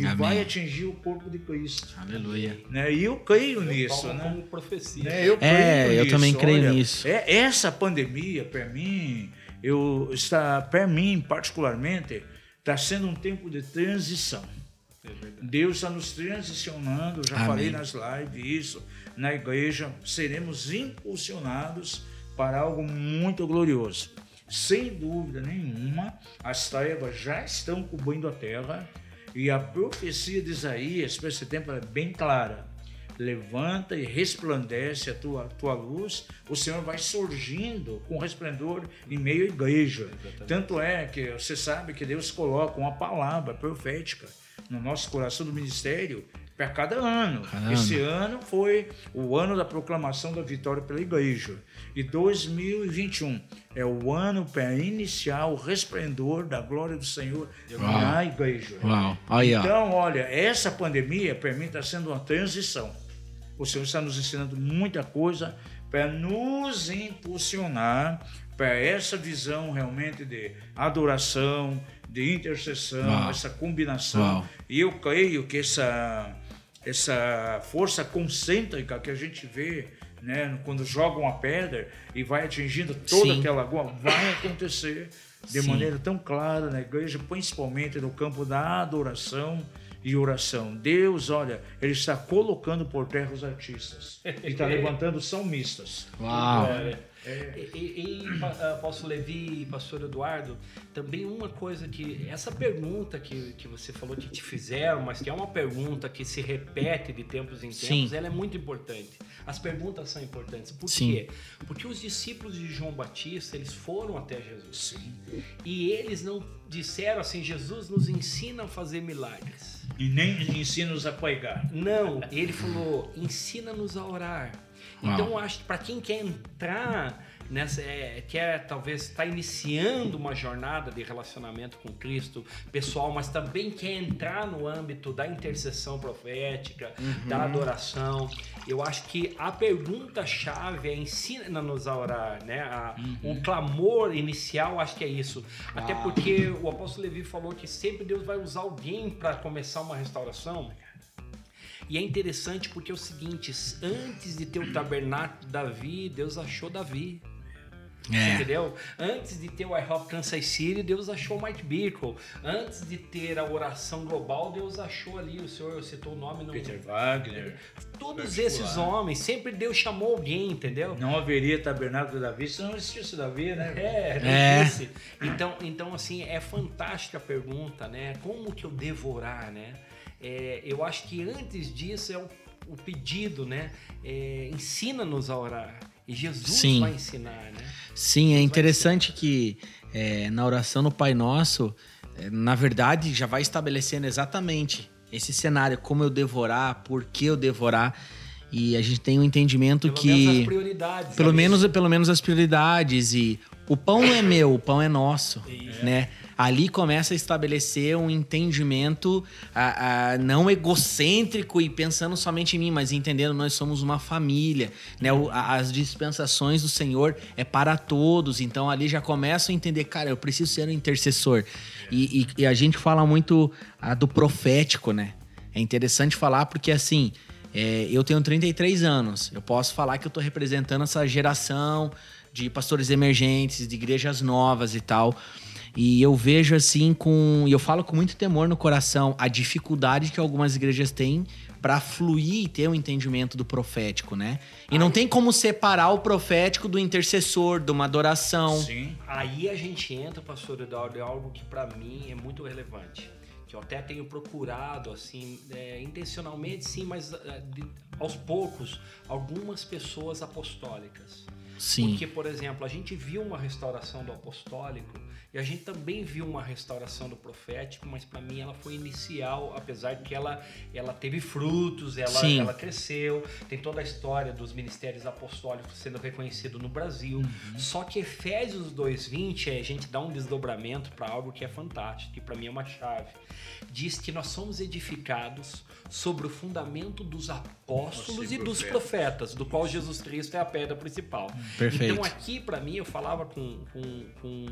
E Amém. vai atingir o corpo de Cristo. Aleluia. Né? E eu creio eu nisso. Né? Como profecia. Né? Eu é, eu nisso. também creio Olha, nisso. É, essa pandemia, para mim, eu, está, para mim, particularmente, está sendo um tempo de transição. É Deus está nos transicionando, já Amém. falei nas lives isso, na igreja, seremos impulsionados para algo muito glorioso. Sem dúvida nenhuma, as trevas já estão cobrindo a terra e a profecia de Isaías para esse tempo é bem clara. Levanta e resplandece a tua, tua luz, o Senhor vai surgindo com resplendor em meio à igreja. Exatamente. Tanto é que você sabe que Deus coloca uma palavra profética no nosso coração do ministério para cada ano. Caramba. Esse ano foi o ano da proclamação da vitória pela igreja. E 2021 é o ano para iniciar o resplendor da glória do Senhor Uau. na igreja. Uau. então, olha, essa pandemia para mim está sendo uma transição. O Senhor está nos ensinando muita coisa para nos impulsionar para essa visão realmente de adoração, de intercessão, Uau. essa combinação. Uau. E eu creio que essa essa força concêntrica que a gente vê né, quando joga uma pedra e vai atingindo toda Sim. aquela lagoa, vai acontecer de Sim. maneira tão clara na igreja, principalmente no campo da adoração e oração. Deus, olha, Ele está colocando por terra os artistas e está levantando salmistas. Uau! É, é. E, e, Apóstolo Levi e Pastor Eduardo, também uma coisa que. Essa pergunta que, que você falou que te fizeram, mas que é uma pergunta que se repete de tempos em tempos, Sim. ela é muito importante. As perguntas são importantes. Por Sim. quê? Porque os discípulos de João Batista, eles foram até Jesus. Sim. E eles não disseram assim: Jesus nos ensina a fazer milagres. E nem ensina-nos a pregar. Não, ele falou: ensina-nos a orar. Então, eu acho que para quem quer entrar nessa, é, quer talvez estar tá iniciando uma jornada de relacionamento com Cristo pessoal, mas também quer entrar no âmbito da intercessão profética, uhum. da adoração, eu acho que a pergunta-chave é ensina-nos a orar, né? A, uhum. O clamor inicial, acho que é isso. Uau. Até porque o apóstolo Levi falou que sempre Deus vai usar alguém para começar uma restauração. E é interessante porque é o seguinte: antes de ter o tabernáculo de Davi, Deus achou Davi. É. Entendeu? Antes de ter o iHop Kansas City, Deus achou o Mike Bickle. Antes de ter a oração global, Deus achou ali, o senhor citou o nome. No... Peter Wagner. Todos esses homens, sempre Deus chamou alguém, entendeu? Não haveria tabernáculo de Davi se não existisse Davi, né? É, não é. Então, então, assim, é fantástica a pergunta, né? Como que eu devorar, né? É, eu acho que antes disso é o, o pedido, né? É, Ensina-nos a orar. E Jesus Sim. vai ensinar, né? Sim, é interessante que é, na oração no Pai Nosso, é, na verdade, já vai estabelecendo exatamente esse cenário, como eu devorar, por que eu devorar. E a gente tem um entendimento pelo que. Menos as prioridades, pelo, menos, pelo menos as prioridades. E o pão é meu, o pão é nosso. É. Né? Ali começa a estabelecer um entendimento a, a, não egocêntrico e pensando somente em mim, mas entendendo nós somos uma família, né? O, a, as dispensações do Senhor é para todos, então ali já começa a entender, cara, eu preciso ser um intercessor. E, e, e a gente fala muito do profético, né? É interessante falar porque assim É, eu tenho 33 anos. Eu posso falar que eu estou representando essa geração de pastores emergentes, de igrejas novas e tal. E eu vejo assim com. E eu falo com muito temor no coração a dificuldade que algumas igrejas têm para fluir e ter o um entendimento do profético, né? E não tem como separar o profético do intercessor, de uma adoração. Sim. Aí a gente entra, pastor Eduardo, é algo que para mim é muito relevante. Que eu até tenho procurado, assim, é, intencionalmente sim, mas é, de, aos poucos, algumas pessoas apostólicas. Sim. Porque, por exemplo, a gente viu uma restauração do apostólico e a gente também viu uma restauração do profético, mas para mim ela foi inicial, apesar de que ela, ela teve frutos, ela, ela cresceu, tem toda a história dos ministérios apostólicos sendo reconhecido no Brasil. Uhum. Só que Efésios 2:20 é a gente dá um desdobramento para algo que é fantástico, que para mim é uma chave. Diz que nós somos edificados sobre o fundamento dos apóstolos e, e dos profetas, do qual Jesus Cristo é a pedra principal. Perfeito. Então aqui para mim eu falava com, com, com,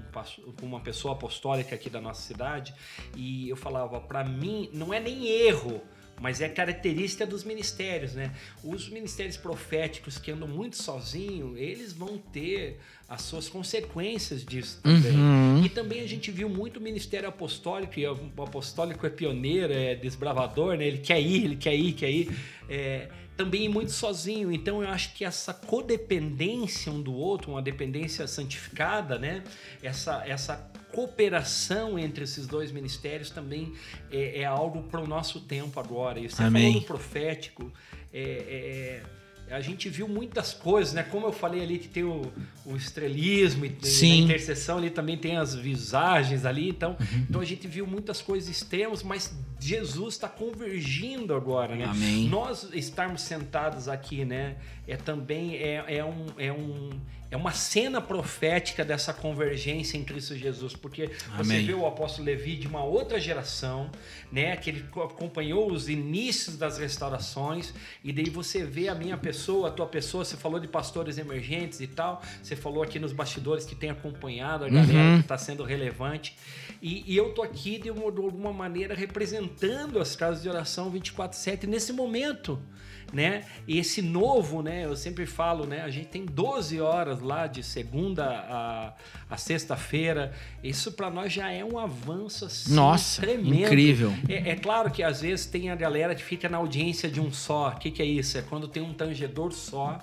com uma pessoa apostólica aqui da nossa cidade e eu falava, para mim não é nem erro, mas é característica dos ministérios, né? Os ministérios proféticos que andam muito sozinhos, eles vão ter as suas consequências disso também. Uhum. E também a gente viu muito ministério apostólico, e o apostólico é pioneiro, é desbravador, né? Ele quer ir, ele quer ir, quer ir. É, também muito sozinho. Então eu acho que essa codependência um do outro, uma dependência santificada, né? Essa, essa cooperação entre esses dois ministérios também é, é algo para o nosso tempo agora. E você Amém. falou do profético. é, é, é a gente viu muitas coisas, né? Como eu falei ali que tem o, o estrelismo e Sim. na intercessão ali também tem as visagens ali, então, uhum. então a gente viu muitas coisas extremas, mas Jesus está convergindo agora, né? Amém. Nós estarmos sentados aqui, né? É também é, é um, é um é uma cena profética dessa convergência em Cristo Jesus, porque Amém. você vê o apóstolo Levi de uma outra geração, né, que ele acompanhou os inícios das restaurações, e daí você vê a minha pessoa, a tua pessoa, você falou de pastores emergentes e tal, você falou aqui nos bastidores que tem acompanhado a galera uhum. que está sendo relevante, e, e, eu tô aqui de, uma, de alguma maneira representando as casas de oração 24/7 nesse momento, né? E esse novo, né? Eu sempre falo, né? A gente tem 12 horas lá de segunda a, a sexta-feira. Isso para nós já é um avanço assim, Nossa, tremendo. incrível. É, é, claro que às vezes tem a galera que fica na audiência de um só. O que, que é isso? É quando tem um tangedor só.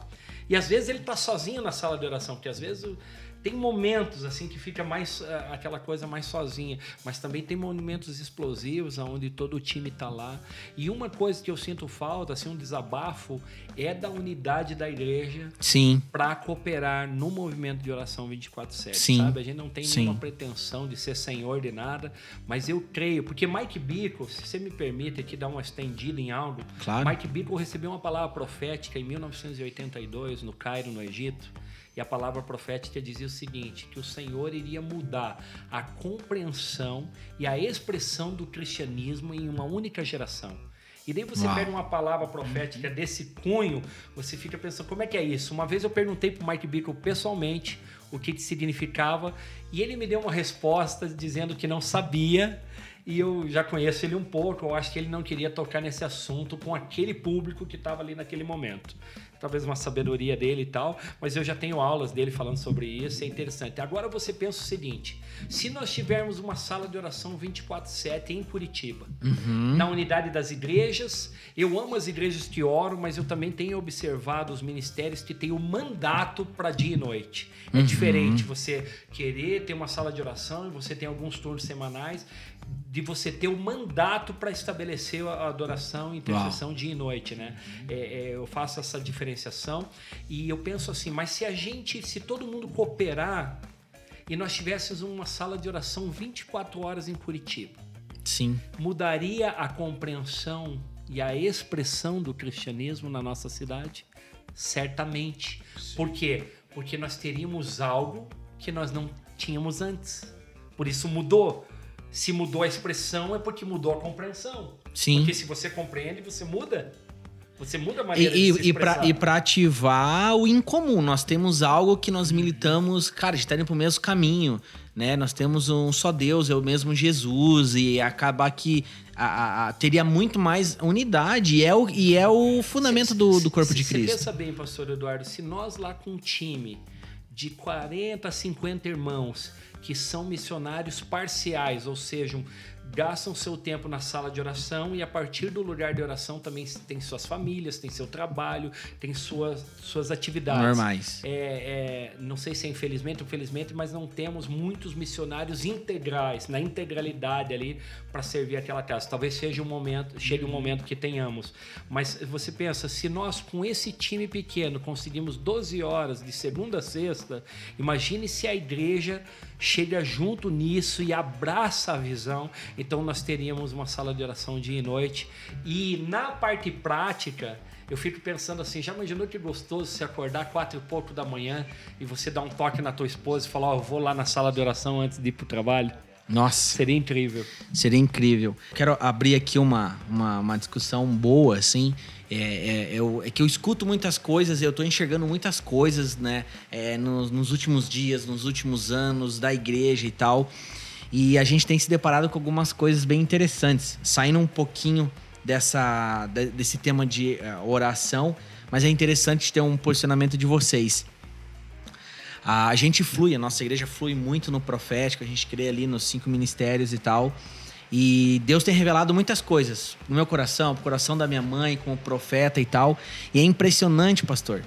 E às vezes ele tá sozinho na sala de oração, porque às vezes tem momentos assim que fica mais uh, aquela coisa mais sozinha, mas também tem momentos explosivos onde todo o time está lá. E uma coisa que eu sinto falta, assim, um desabafo, é da unidade da igreja Sim. para cooperar no movimento de oração 24/7, Sim. sabe? A gente não tem Sim. nenhuma pretensão de ser senhor de nada, mas eu creio, porque Mike Bickle, se você me permite aqui dar uma estendida em algo, claro. Mike Bickle recebeu uma palavra profética em 1982 no Cairo, no Egito. E a palavra profética dizia o seguinte: que o Senhor iria mudar a compreensão e a expressão do cristianismo em uma única geração. E daí você Uau. pega uma palavra profética desse cunho, você fica pensando, como é que é isso? Uma vez eu perguntei para o Mike Bickle pessoalmente o que, que significava, e ele me deu uma resposta dizendo que não sabia, e eu já conheço ele um pouco, eu acho que ele não queria tocar nesse assunto com aquele público que estava ali naquele momento talvez uma sabedoria dele e tal, mas eu já tenho aulas dele falando sobre isso, é interessante. Agora você pensa o seguinte: se nós tivermos uma sala de oração 24/7 em Curitiba, uhum. na unidade das igrejas, eu amo as igrejas que oram, mas eu também tenho observado os ministérios que têm o mandato para dia e noite. É uhum. diferente você querer ter uma sala de oração e você tem alguns turnos semanais de você ter o mandato para estabelecer a adoração e intercessão Uau. dia e noite, né? É, é, eu faço essa diferenciação e eu penso assim, mas se a gente, se todo mundo cooperar e nós tivéssemos uma sala de oração 24 horas em Curitiba, sim, mudaria a compreensão e a expressão do cristianismo na nossa cidade? Certamente. Sim. Por quê? Porque nós teríamos algo que nós não tínhamos antes. Por isso mudou se mudou a expressão é porque mudou a compreensão. Sim. Porque se você compreende, você muda. Você muda a maneira e, de se. E para ativar o incomum, nós temos algo que nós militamos, cara, a gente tá indo pro mesmo caminho. né? Nós temos um só Deus, é o mesmo Jesus, e acabar que a, a, teria muito mais unidade, e é o, e é o fundamento do, do corpo de Cristo. Você pensa bem, pastor Eduardo, se nós lá com um time de 40 a 50 irmãos que são missionários parciais, ou seja, gastam seu tempo na sala de oração e a partir do lugar de oração também tem suas famílias, tem seu trabalho, tem suas, suas atividades. Normais. É, é, não sei se é infelizmente ou felizmente, mas não temos muitos missionários integrais, na integralidade ali, para servir aquela casa. Talvez seja um momento, chegue um momento que tenhamos. Mas você pensa, se nós com esse time pequeno conseguimos 12 horas de segunda a sexta, imagine se a igreja chega junto nisso e abraça a visão. Então nós teríamos uma sala de oração dia e noite. E na parte prática, eu fico pensando assim, já imaginou que gostoso se acordar quatro e pouco da manhã e você dar um toque na tua esposa e falar, ó, oh, eu vou lá na sala de oração antes de ir pro trabalho? Nossa. Seria incrível. Seria incrível. Quero abrir aqui uma, uma, uma discussão boa, assim. É, é, eu, é, que eu escuto muitas coisas, eu estou enxergando muitas coisas, né? É, nos, nos, últimos dias, nos últimos anos da igreja e tal. E a gente tem se deparado com algumas coisas bem interessantes, saindo um pouquinho dessa, desse tema de uh, oração, mas é interessante ter um posicionamento de vocês. A gente flui, a nossa igreja flui muito no profético, a gente crê ali nos cinco ministérios e tal. E Deus tem revelado muitas coisas no meu coração, no coração da minha mãe, como profeta e tal. E é impressionante, pastor.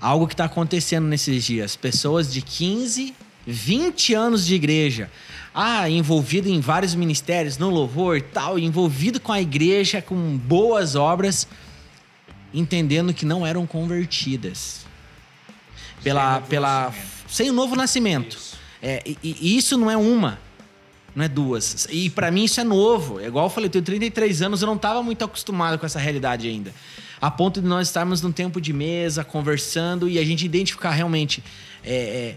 Algo que está acontecendo nesses dias. Pessoas de 15, 20 anos de igreja. Ah, envolvido em vários ministérios, no louvor e tal, envolvido com a igreja, com boas obras, entendendo que não eram convertidas pela, sem pela sem o novo nascimento. Isso. É, e, e, isso não é uma, não é duas. E para mim isso é novo. É igual eu falei, eu tenho 33 anos, eu não estava muito acostumado com essa realidade ainda. A ponto de nós estarmos num tempo de mesa, conversando e a gente identificar realmente é, é,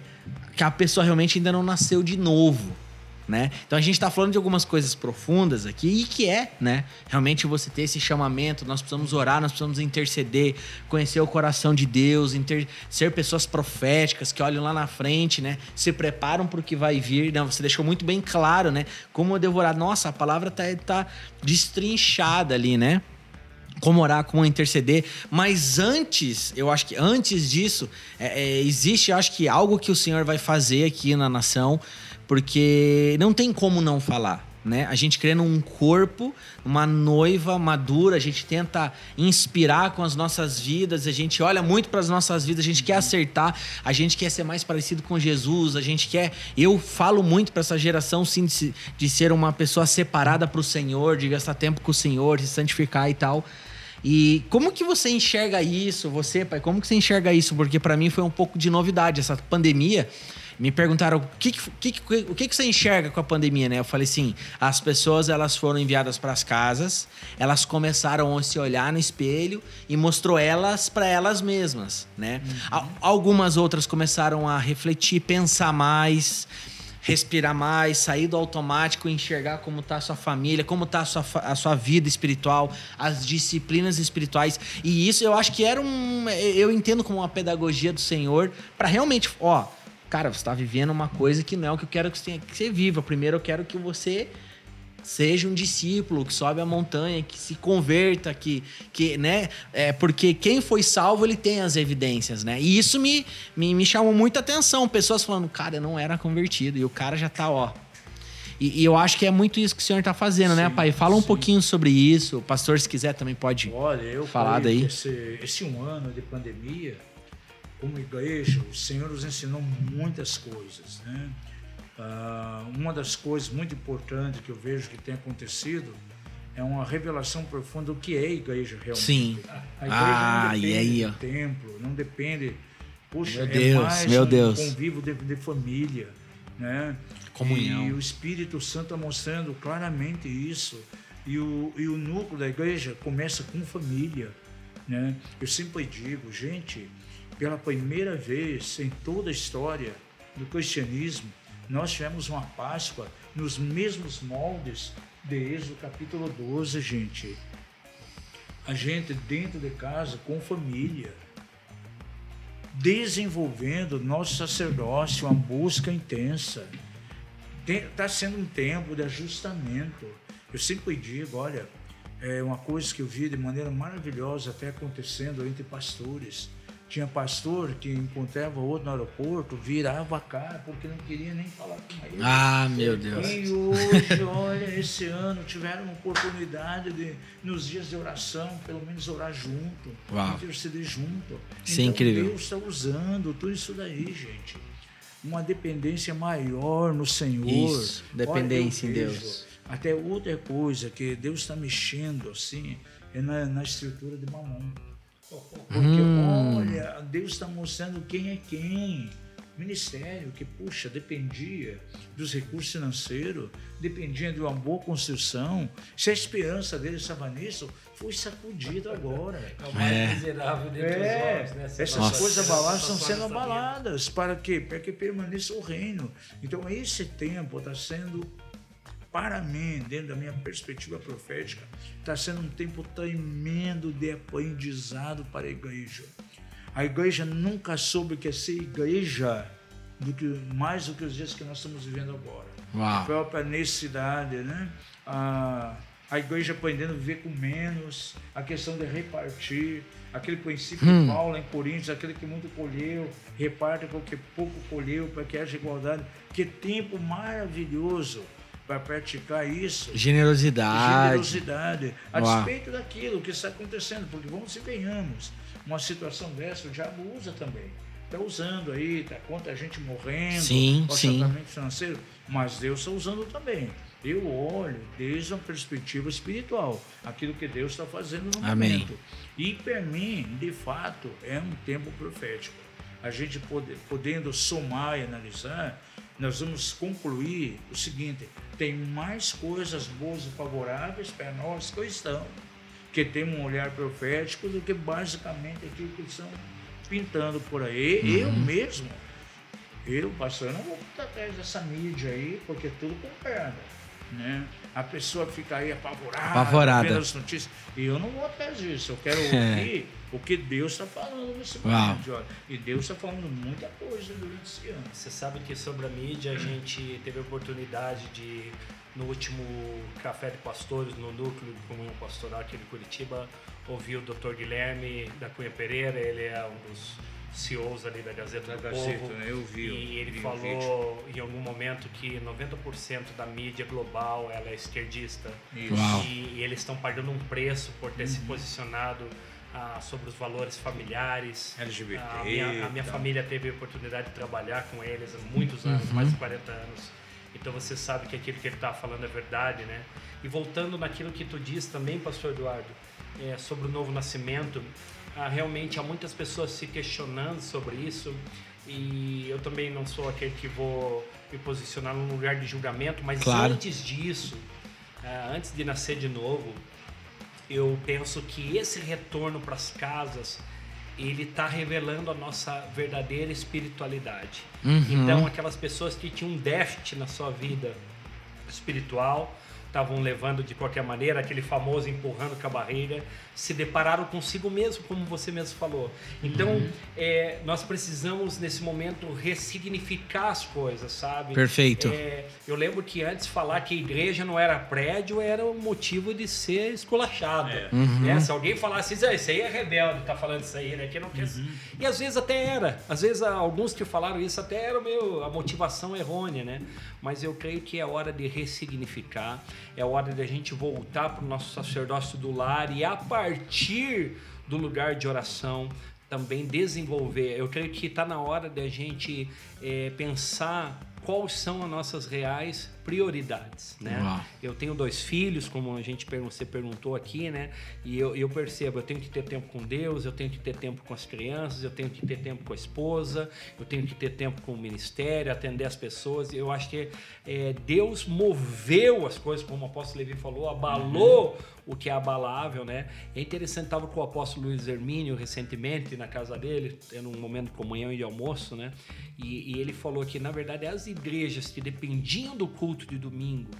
que a pessoa realmente ainda não nasceu de novo né? Então a gente está falando de algumas coisas profundas aqui e que é, né? Realmente você ter esse chamamento, nós precisamos orar, nós precisamos interceder, conhecer o coração de Deus, inter... ser pessoas proféticas que olham lá na frente, né? Se preparam para o que vai vir, né? Você deixou muito bem claro, né? Como devorar. Nossa, a palavra tá, tá destrinchada ali, né? como orar, como interceder. Mas antes, eu acho que antes disso, é, é, existe, acho que algo que o Senhor vai fazer aqui na nação porque não tem como não falar. Né? A gente crê num corpo, uma noiva madura, a gente tenta inspirar com as nossas vidas, a gente olha muito para as nossas vidas, a gente quer acertar, a gente quer ser mais parecido com Jesus, a gente quer. Eu falo muito para essa geração, sim, de, de ser uma pessoa separada para o Senhor, de gastar tempo com o Senhor, de santificar e tal. E como que você enxerga isso, você, pai? Como que você enxerga isso? Porque para mim foi um pouco de novidade essa pandemia me perguntaram o que, que, que, o que, que você enxerga com a pandemia, né? Eu falei assim, as pessoas elas foram enviadas para as casas, elas começaram a se olhar no espelho e mostrou elas para elas mesmas, né? Uhum. Algumas outras começaram a refletir, pensar mais, respirar mais, sair do automático, enxergar como está a sua família, como está a sua, a sua vida espiritual, as disciplinas espirituais. E isso eu acho que era um. Eu entendo como uma pedagogia do Senhor para realmente, ó cara, você está vivendo uma coisa que não é o que eu quero que você, que você viva. Primeiro eu quero que você seja um discípulo que sobe a montanha, que se converta, que, que né? É, porque quem foi salvo, ele tem as evidências, né? E isso me, me, me chamou muita atenção. Pessoas falando, cara, eu não era convertido. E o cara já tá, ó. E, e eu acho que é muito isso que o senhor está fazendo, né, sim, né, pai? Fala um sim. pouquinho sobre isso. O pastor, se quiser, também pode Olha, eu falar daí. Esse, esse um ano de pandemia como igreja, o Senhor nos ensinou muitas coisas. Né? Uh, uma das coisas muito importantes que eu vejo que tem acontecido é uma revelação profunda do que é a igreja realmente. Sim. A igreja ah, não depende aí, do templo, não depende. Puxa, meu é Deus, mais meu um Deus. convívio de, de família. Né? Comunhão. E o Espírito Santo está mostrando claramente isso. E o, e o núcleo da igreja começa com família. Né? Eu sempre digo, gente, pela primeira vez em toda a história do cristianismo, nós tivemos uma Páscoa nos mesmos moldes de Êxodo capítulo 12, gente. A gente dentro de casa, com família, desenvolvendo nosso sacerdócio, uma busca intensa. Está sendo um tempo de ajustamento. Eu sempre digo, olha, é uma coisa que eu vi de maneira maravilhosa até acontecendo entre pastores. Tinha pastor que encontrava outro no aeroporto, virava a cara porque não queria nem falar com ele. Ah, meu Deus. E hoje, olha, esse ano tiveram uma oportunidade de, nos dias de oração, pelo menos orar junto, Uau. interceder junto. Isso é então, incrível. Deus está usando tudo isso daí, gente. Uma dependência maior no Senhor. Isso, Olha, dependência em vejo Deus. Até outra coisa que Deus está mexendo assim é na, na estrutura de mamão. Porque, Hum. olha, Deus está mostrando quem é quem. Ministério que, puxa, dependia dos recursos financeiros, dependia de uma boa construção. Se a esperança dele estava nisso, foi sacudido agora. É o mais É. miserável dentre os É, homens, né? Essa essas Nossa. coisas abaladas estão sendo abaladas. Para quê? Para que permaneça o reino. Então, esse tempo está sendo, para mim, dentro da minha perspectiva profética, está sendo um tempo tremendo de aprendizado para a igreja. A igreja nunca soube que é ser igreja do que, mais do que os dias que nós estamos vivendo agora a Uau. própria necessidade, né? A, a igreja aprendendo a viver com menos, a questão de repartir, aquele princípio Hum. de Paulo em Coríntios, aquele que muito colheu, reparte com o que pouco colheu, para que haja igualdade. Que tempo maravilhoso para praticar isso. Generosidade. Generosidade, a Uau. despeito daquilo que está acontecendo, porque vamos e venhamos, uma situação dessa o diabo usa também. Está usando aí, está contra a gente morrendo, Sim, o sim. tratamento financeiro, mas Deus está usando também. Eu olho desde uma perspectiva espiritual, aquilo que Deus está fazendo no Amém. momento. E para mim, de fato, é um tempo profético. A gente pode, podendo somar e analisar, nós vamos concluir o seguinte: tem mais coisas boas e favoráveis para nós cristãos, que temos um olhar profético, do que basicamente aquilo que estão pintando por aí. Eu Uhum. mesmo, eu, pastor, eu não vou estar atrás dessa mídia aí, porque é tudo comprado. Né? A pessoa fica aí apavorada, Apavorada. vendo as notícias. E eu não vou atrás disso. Eu quero É. ouvir o que Deus está falando nesse momento. E Deus está falando muita coisa durante esse ano. Você sabe que sobre a mídia a gente teve a oportunidade de, no último Café de Pastores, no núcleo de comunhão pastoral aqui de Curitiba, ouvir o Dr. Guilherme da Cunha Pereira, ele é um dos CEOs ali da Gazeta Da do Gazeta, Povo. né? Eu vi, E ele vi falou em algum momento que 90% da mídia global ela é esquerdista. E, e eles estão pagando um preço por ter se posicionado ah, sobre os valores familiares. LGBT, A minha, a minha tá. família teve a oportunidade de trabalhar com eles há muitos anos, mais de 40 anos. Então você sabe que aquilo que ele está falando é verdade, né? E voltando naquilo que tu diz também, pastor Eduardo, é, sobre o novo nascimento, ah, realmente há muitas pessoas se questionando sobre isso e eu também não sou aquele que vou me posicionar num lugar de julgamento, mas Claro. antes disso, ah, antes de nascer de novo, eu penso que esse retorno para as casas ele está revelando a nossa verdadeira espiritualidade. Uhum. Então, aquelas pessoas que tinham um déficit na sua vida espiritual estavam levando de qualquer maneira aquele famoso empurrando com a barriga, se depararam consigo mesmo, como você mesmo falou. Então, é, nós precisamos nesse momento ressignificar as coisas, sabe? Perfeito. É, eu lembro que antes falar que a igreja não era prédio era um motivo de ser esculachado. né? Se alguém falasse isso, "Ah, isso aí é rebelde, tá falando isso aí, né? Que não quer... E às vezes até era. Às vezes alguns que falaram isso até era meio a motivação errônea, né? Mas eu creio que é hora de ressignificar, é hora de a gente voltar para o nosso sacerdócio do lar e a partir do lugar de oração também desenvolver. Eu creio que está na hora de a gente eh, pensar quais são as nossas reais prioridades, né? Uau. Eu tenho dois filhos, como a gente você perguntou aqui, né? E eu, eu percebo, eu tenho que ter tempo com Deus, eu tenho que ter tempo com as crianças, eu tenho que ter tempo com a esposa, eu tenho que ter tempo com o ministério, atender as pessoas. Eu acho que eh, Deus moveu as coisas, como o apóstolo Levi falou, abalou o que é abalável, né? É interessante, estava com o apóstolo Luiz Hermínio recentemente na casa dele, tendo um momento de comunhão e de almoço, né? E, e ele falou que, na verdade, as igrejas que dependiam do culto culto de domingo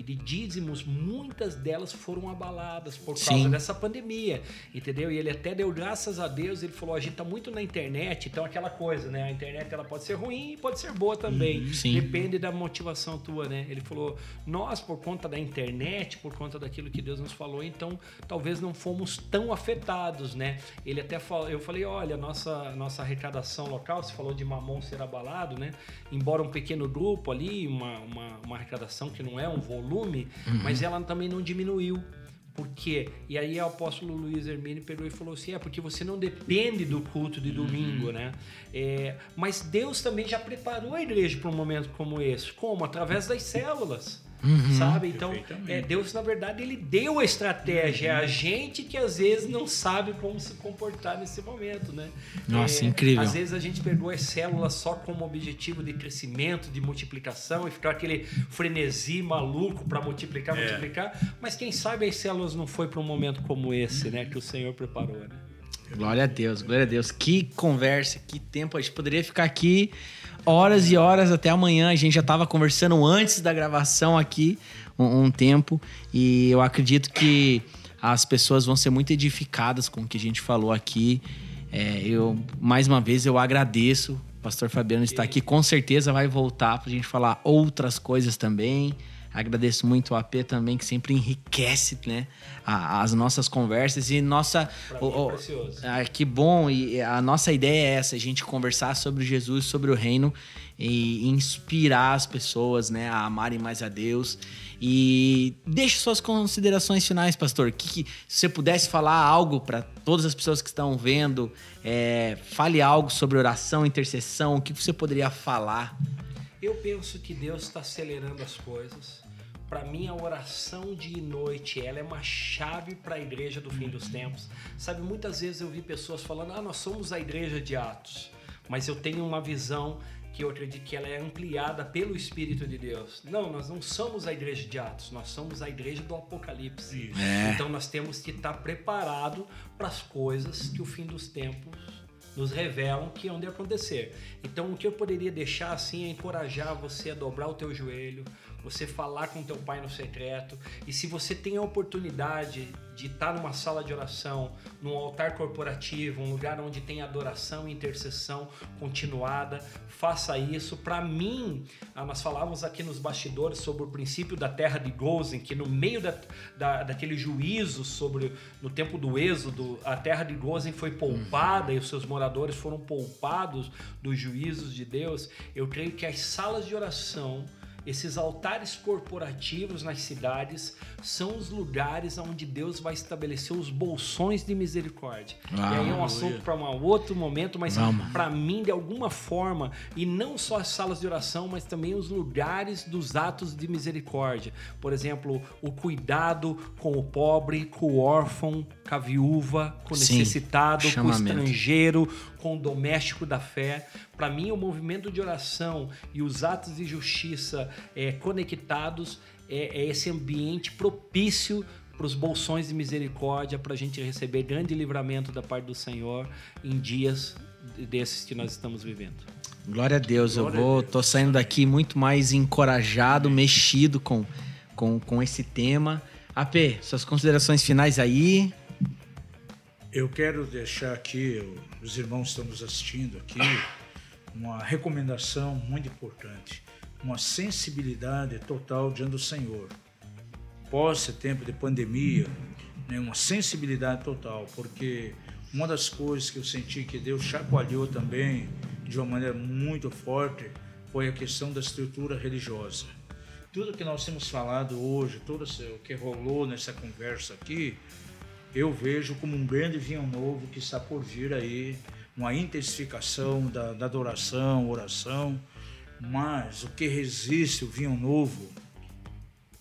e de dízimos, muitas delas foram abaladas por causa Sim. dessa pandemia, entendeu? E ele até deu graças a Deus, ele falou, a gente tá muito na internet, então aquela coisa, né? A internet ela pode ser ruim e pode ser boa também, Uhum. Sim. depende da motivação tua, né? Ele falou, nós por conta da internet, por conta daquilo que Deus nos falou, então talvez não fomos tão afetados, né? Ele até falou, eu falei, olha, nossa nossa arrecadação local, você falou de mamão ser abalado, né? Embora um pequeno grupo ali, uma, uma, uma arrecadação que não é um volume, mas ela também não diminuiu. Por quê? E aí o apóstolo Luiz Hermínio pegou e falou assim: é porque você não depende do culto de domingo, né? É, mas Deus também já preparou a igreja para um momento como esse. Como? Através das células. Sabe? Então, é, Deus, na verdade, ele deu a estratégia. É a gente que às vezes não sabe como se comportar nesse momento, né? Nossa, É, incrível. Às vezes a gente pegou as células só como objetivo de crescimento, de multiplicação e ficou aquele frenesi maluco para multiplicar, É. multiplicar. Mas quem sabe as células não foi para um momento como esse, né? Que o Senhor preparou, né? Glória a Deus, glória a Deus. Que conversa, que tempo. A gente poderia ficar aqui horas e horas até amanhã. A gente já estava conversando antes da gravação aqui um, um tempo. E eu acredito que as pessoas vão ser muito edificadas com o que a gente falou aqui. É, eu, mais uma vez, eu agradeço. O pastor Fabiano está aqui. Com certeza vai voltar para a gente falar outras coisas também. Agradeço muito o AP também, que sempre enriquece né, a- as nossas conversas e nossa. O- é ah, que bom, e a nossa ideia é essa, a gente conversar sobre Jesus, sobre o reino e inspirar as pessoas, né, a amarem mais a Deus. E deixe suas considerações finais, pastor. Que, que- se você pudesse falar algo para todas as pessoas que estão vendo, é, fale algo sobre oração, intercessão, o que você poderia falar? Eu penso que Deus está acelerando as coisas. Para mim, a oração dia e noite, ela é uma chave para a igreja do fim dos tempos. Sabe, muitas vezes eu vi pessoas falando, ah, nós somos a igreja de Atos. Mas eu tenho uma visão que eu acredito que ela é ampliada pelo Espírito de Deus. Não, nós não somos a igreja de Atos, nós somos a igreja do Apocalipse. É. Então nós temos que estar preparado para as coisas que o fim dos tempos nos revelam que hão de acontecer. Então o que eu poderia deixar assim é encorajar você a dobrar o teu joelho, você falar com teu pai no secreto, e se você tem a oportunidade de estar numa sala de oração, num altar corporativo, um lugar onde tem adoração e intercessão continuada, faça isso. Para mim, ah, nós falávamos aqui nos bastidores sobre o princípio da terra de Gozen, que no meio da, da, daquele juízo sobre no tempo do Êxodo, a terra de Gozen foi poupada e os seus moradores foram poupados dos juízos de Deus. Eu creio que as salas de oração esses altares corporativos nas cidades são os lugares onde Deus vai estabelecer os bolsões de misericórdia. e aí é um Aleluia. assunto para um outro momento, mas para mim, de alguma forma, e não só as salas de oração, mas também os lugares dos atos de misericórdia. Por exemplo, o cuidado com o pobre, com o órfão, com a viúva, com o Sim, necessitado, com o estrangeiro, com o doméstico da fé. Para mim, o movimento de oração e os atos de justiça eh, conectados é, é esse ambiente propício para os bolsões de misericórdia, para a gente receber grande livramento da parte do Senhor em dias desses que nós estamos vivendo. Glória a Deus, Glória eu vou, tô saindo daqui muito mais encorajado, mexido com, com, com esse tema. AP, suas considerações finais aí. Eu quero deixar aqui, os irmãos estão nos assistindo aqui, uma recomendação muito importante. Uma sensibilidade total diante do Senhor. Pós esse tempo de pandemia, né, uma sensibilidade total, porque uma das coisas que eu senti que Deus chacoalhou também de uma maneira muito forte foi a questão da estrutura religiosa. Tudo que nós temos falado hoje, tudo o que rolou nessa conversa aqui, eu vejo como um grande vinho novo que está por vir aí, uma intensificação da, da adoração, oração, mas o que resiste o vinho novo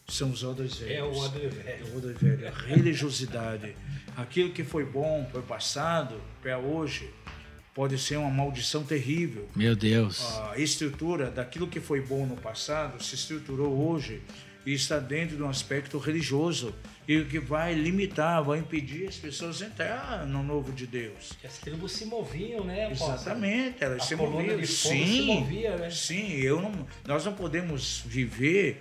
são os odres velhos. É o odre velho. É o odre velho, a religiosidade. Aquilo que foi bom, foi passado, para hoje, pode ser uma maldição terrível. Meu Deus. A estrutura daquilo que foi bom no passado se estruturou hoje e está dentro de um aspecto religioso e que vai limitar, vai impedir as pessoas entrar no novo de Deus. As tribos se moviam, né? Exatamente, elas a se moviam. de Sim, se movia, né? sim. Eu não, nós não podemos viver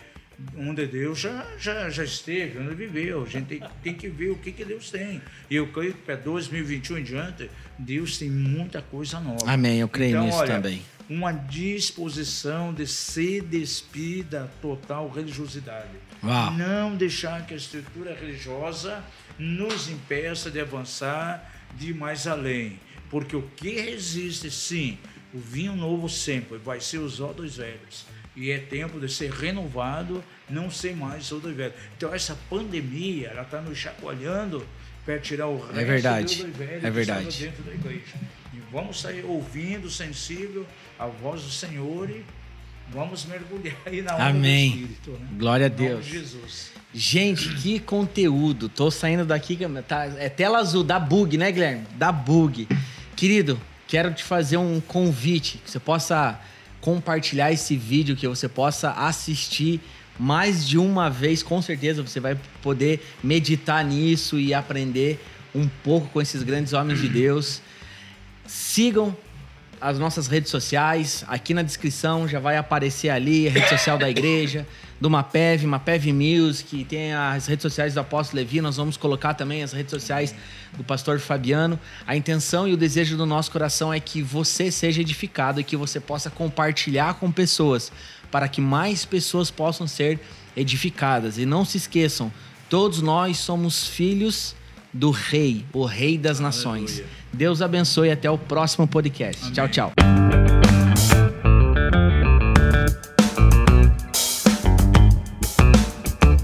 onde Deus já, já, já esteve, onde viveu. A gente tem, tem que ver o que, que Deus tem. E eu creio que para 2021 em diante, Deus tem muita coisa nova. Amém, eu creio Então, nisso olha, também. Uma disposição de se despir da total religiosidade. Uau. Não deixar que a estrutura religiosa nos impeça de avançar de mais além. Porque o que resiste, sim, o vinho novo sempre vai ser os odres velhos. E é tempo de ser renovado, não ser mais odre velho. Então essa pandemia, ela está nos chacoalhando para tirar o resto verdade, do velho é verdade. dentro da igreja. E vamos sair ouvindo, sensível, a voz do Senhor e vamos mergulhar aí na onda Amém. do Espírito. Né? Glória a Deus. de Jesus. Gente, que conteúdo. Tô saindo daqui, tá, é tela azul, dá bug, né, Guilherme? Dá bug. Querido, quero te fazer um convite, que você possa compartilhar esse vídeo, que você possa assistir mais de uma vez, com certeza você vai poder meditar nisso e aprender um pouco com esses grandes homens de Deus. Sigam as nossas redes sociais. Aqui na descrição já vai aparecer ali a rede social da igreja, do Mapev, Mapev Music, tem as redes sociais do Apóstolo Levi. Nós vamos colocar também as redes sociais do pastor Fabiano. A intenção e o desejo do nosso coração é que você seja edificado e que você possa compartilhar com pessoas, para que mais pessoas possam ser edificadas. E não se esqueçam, todos nós somos filhos do Rei, o Rei das Nações. Aleluia. Deus abençoe e até o próximo podcast. Tchau, tchau.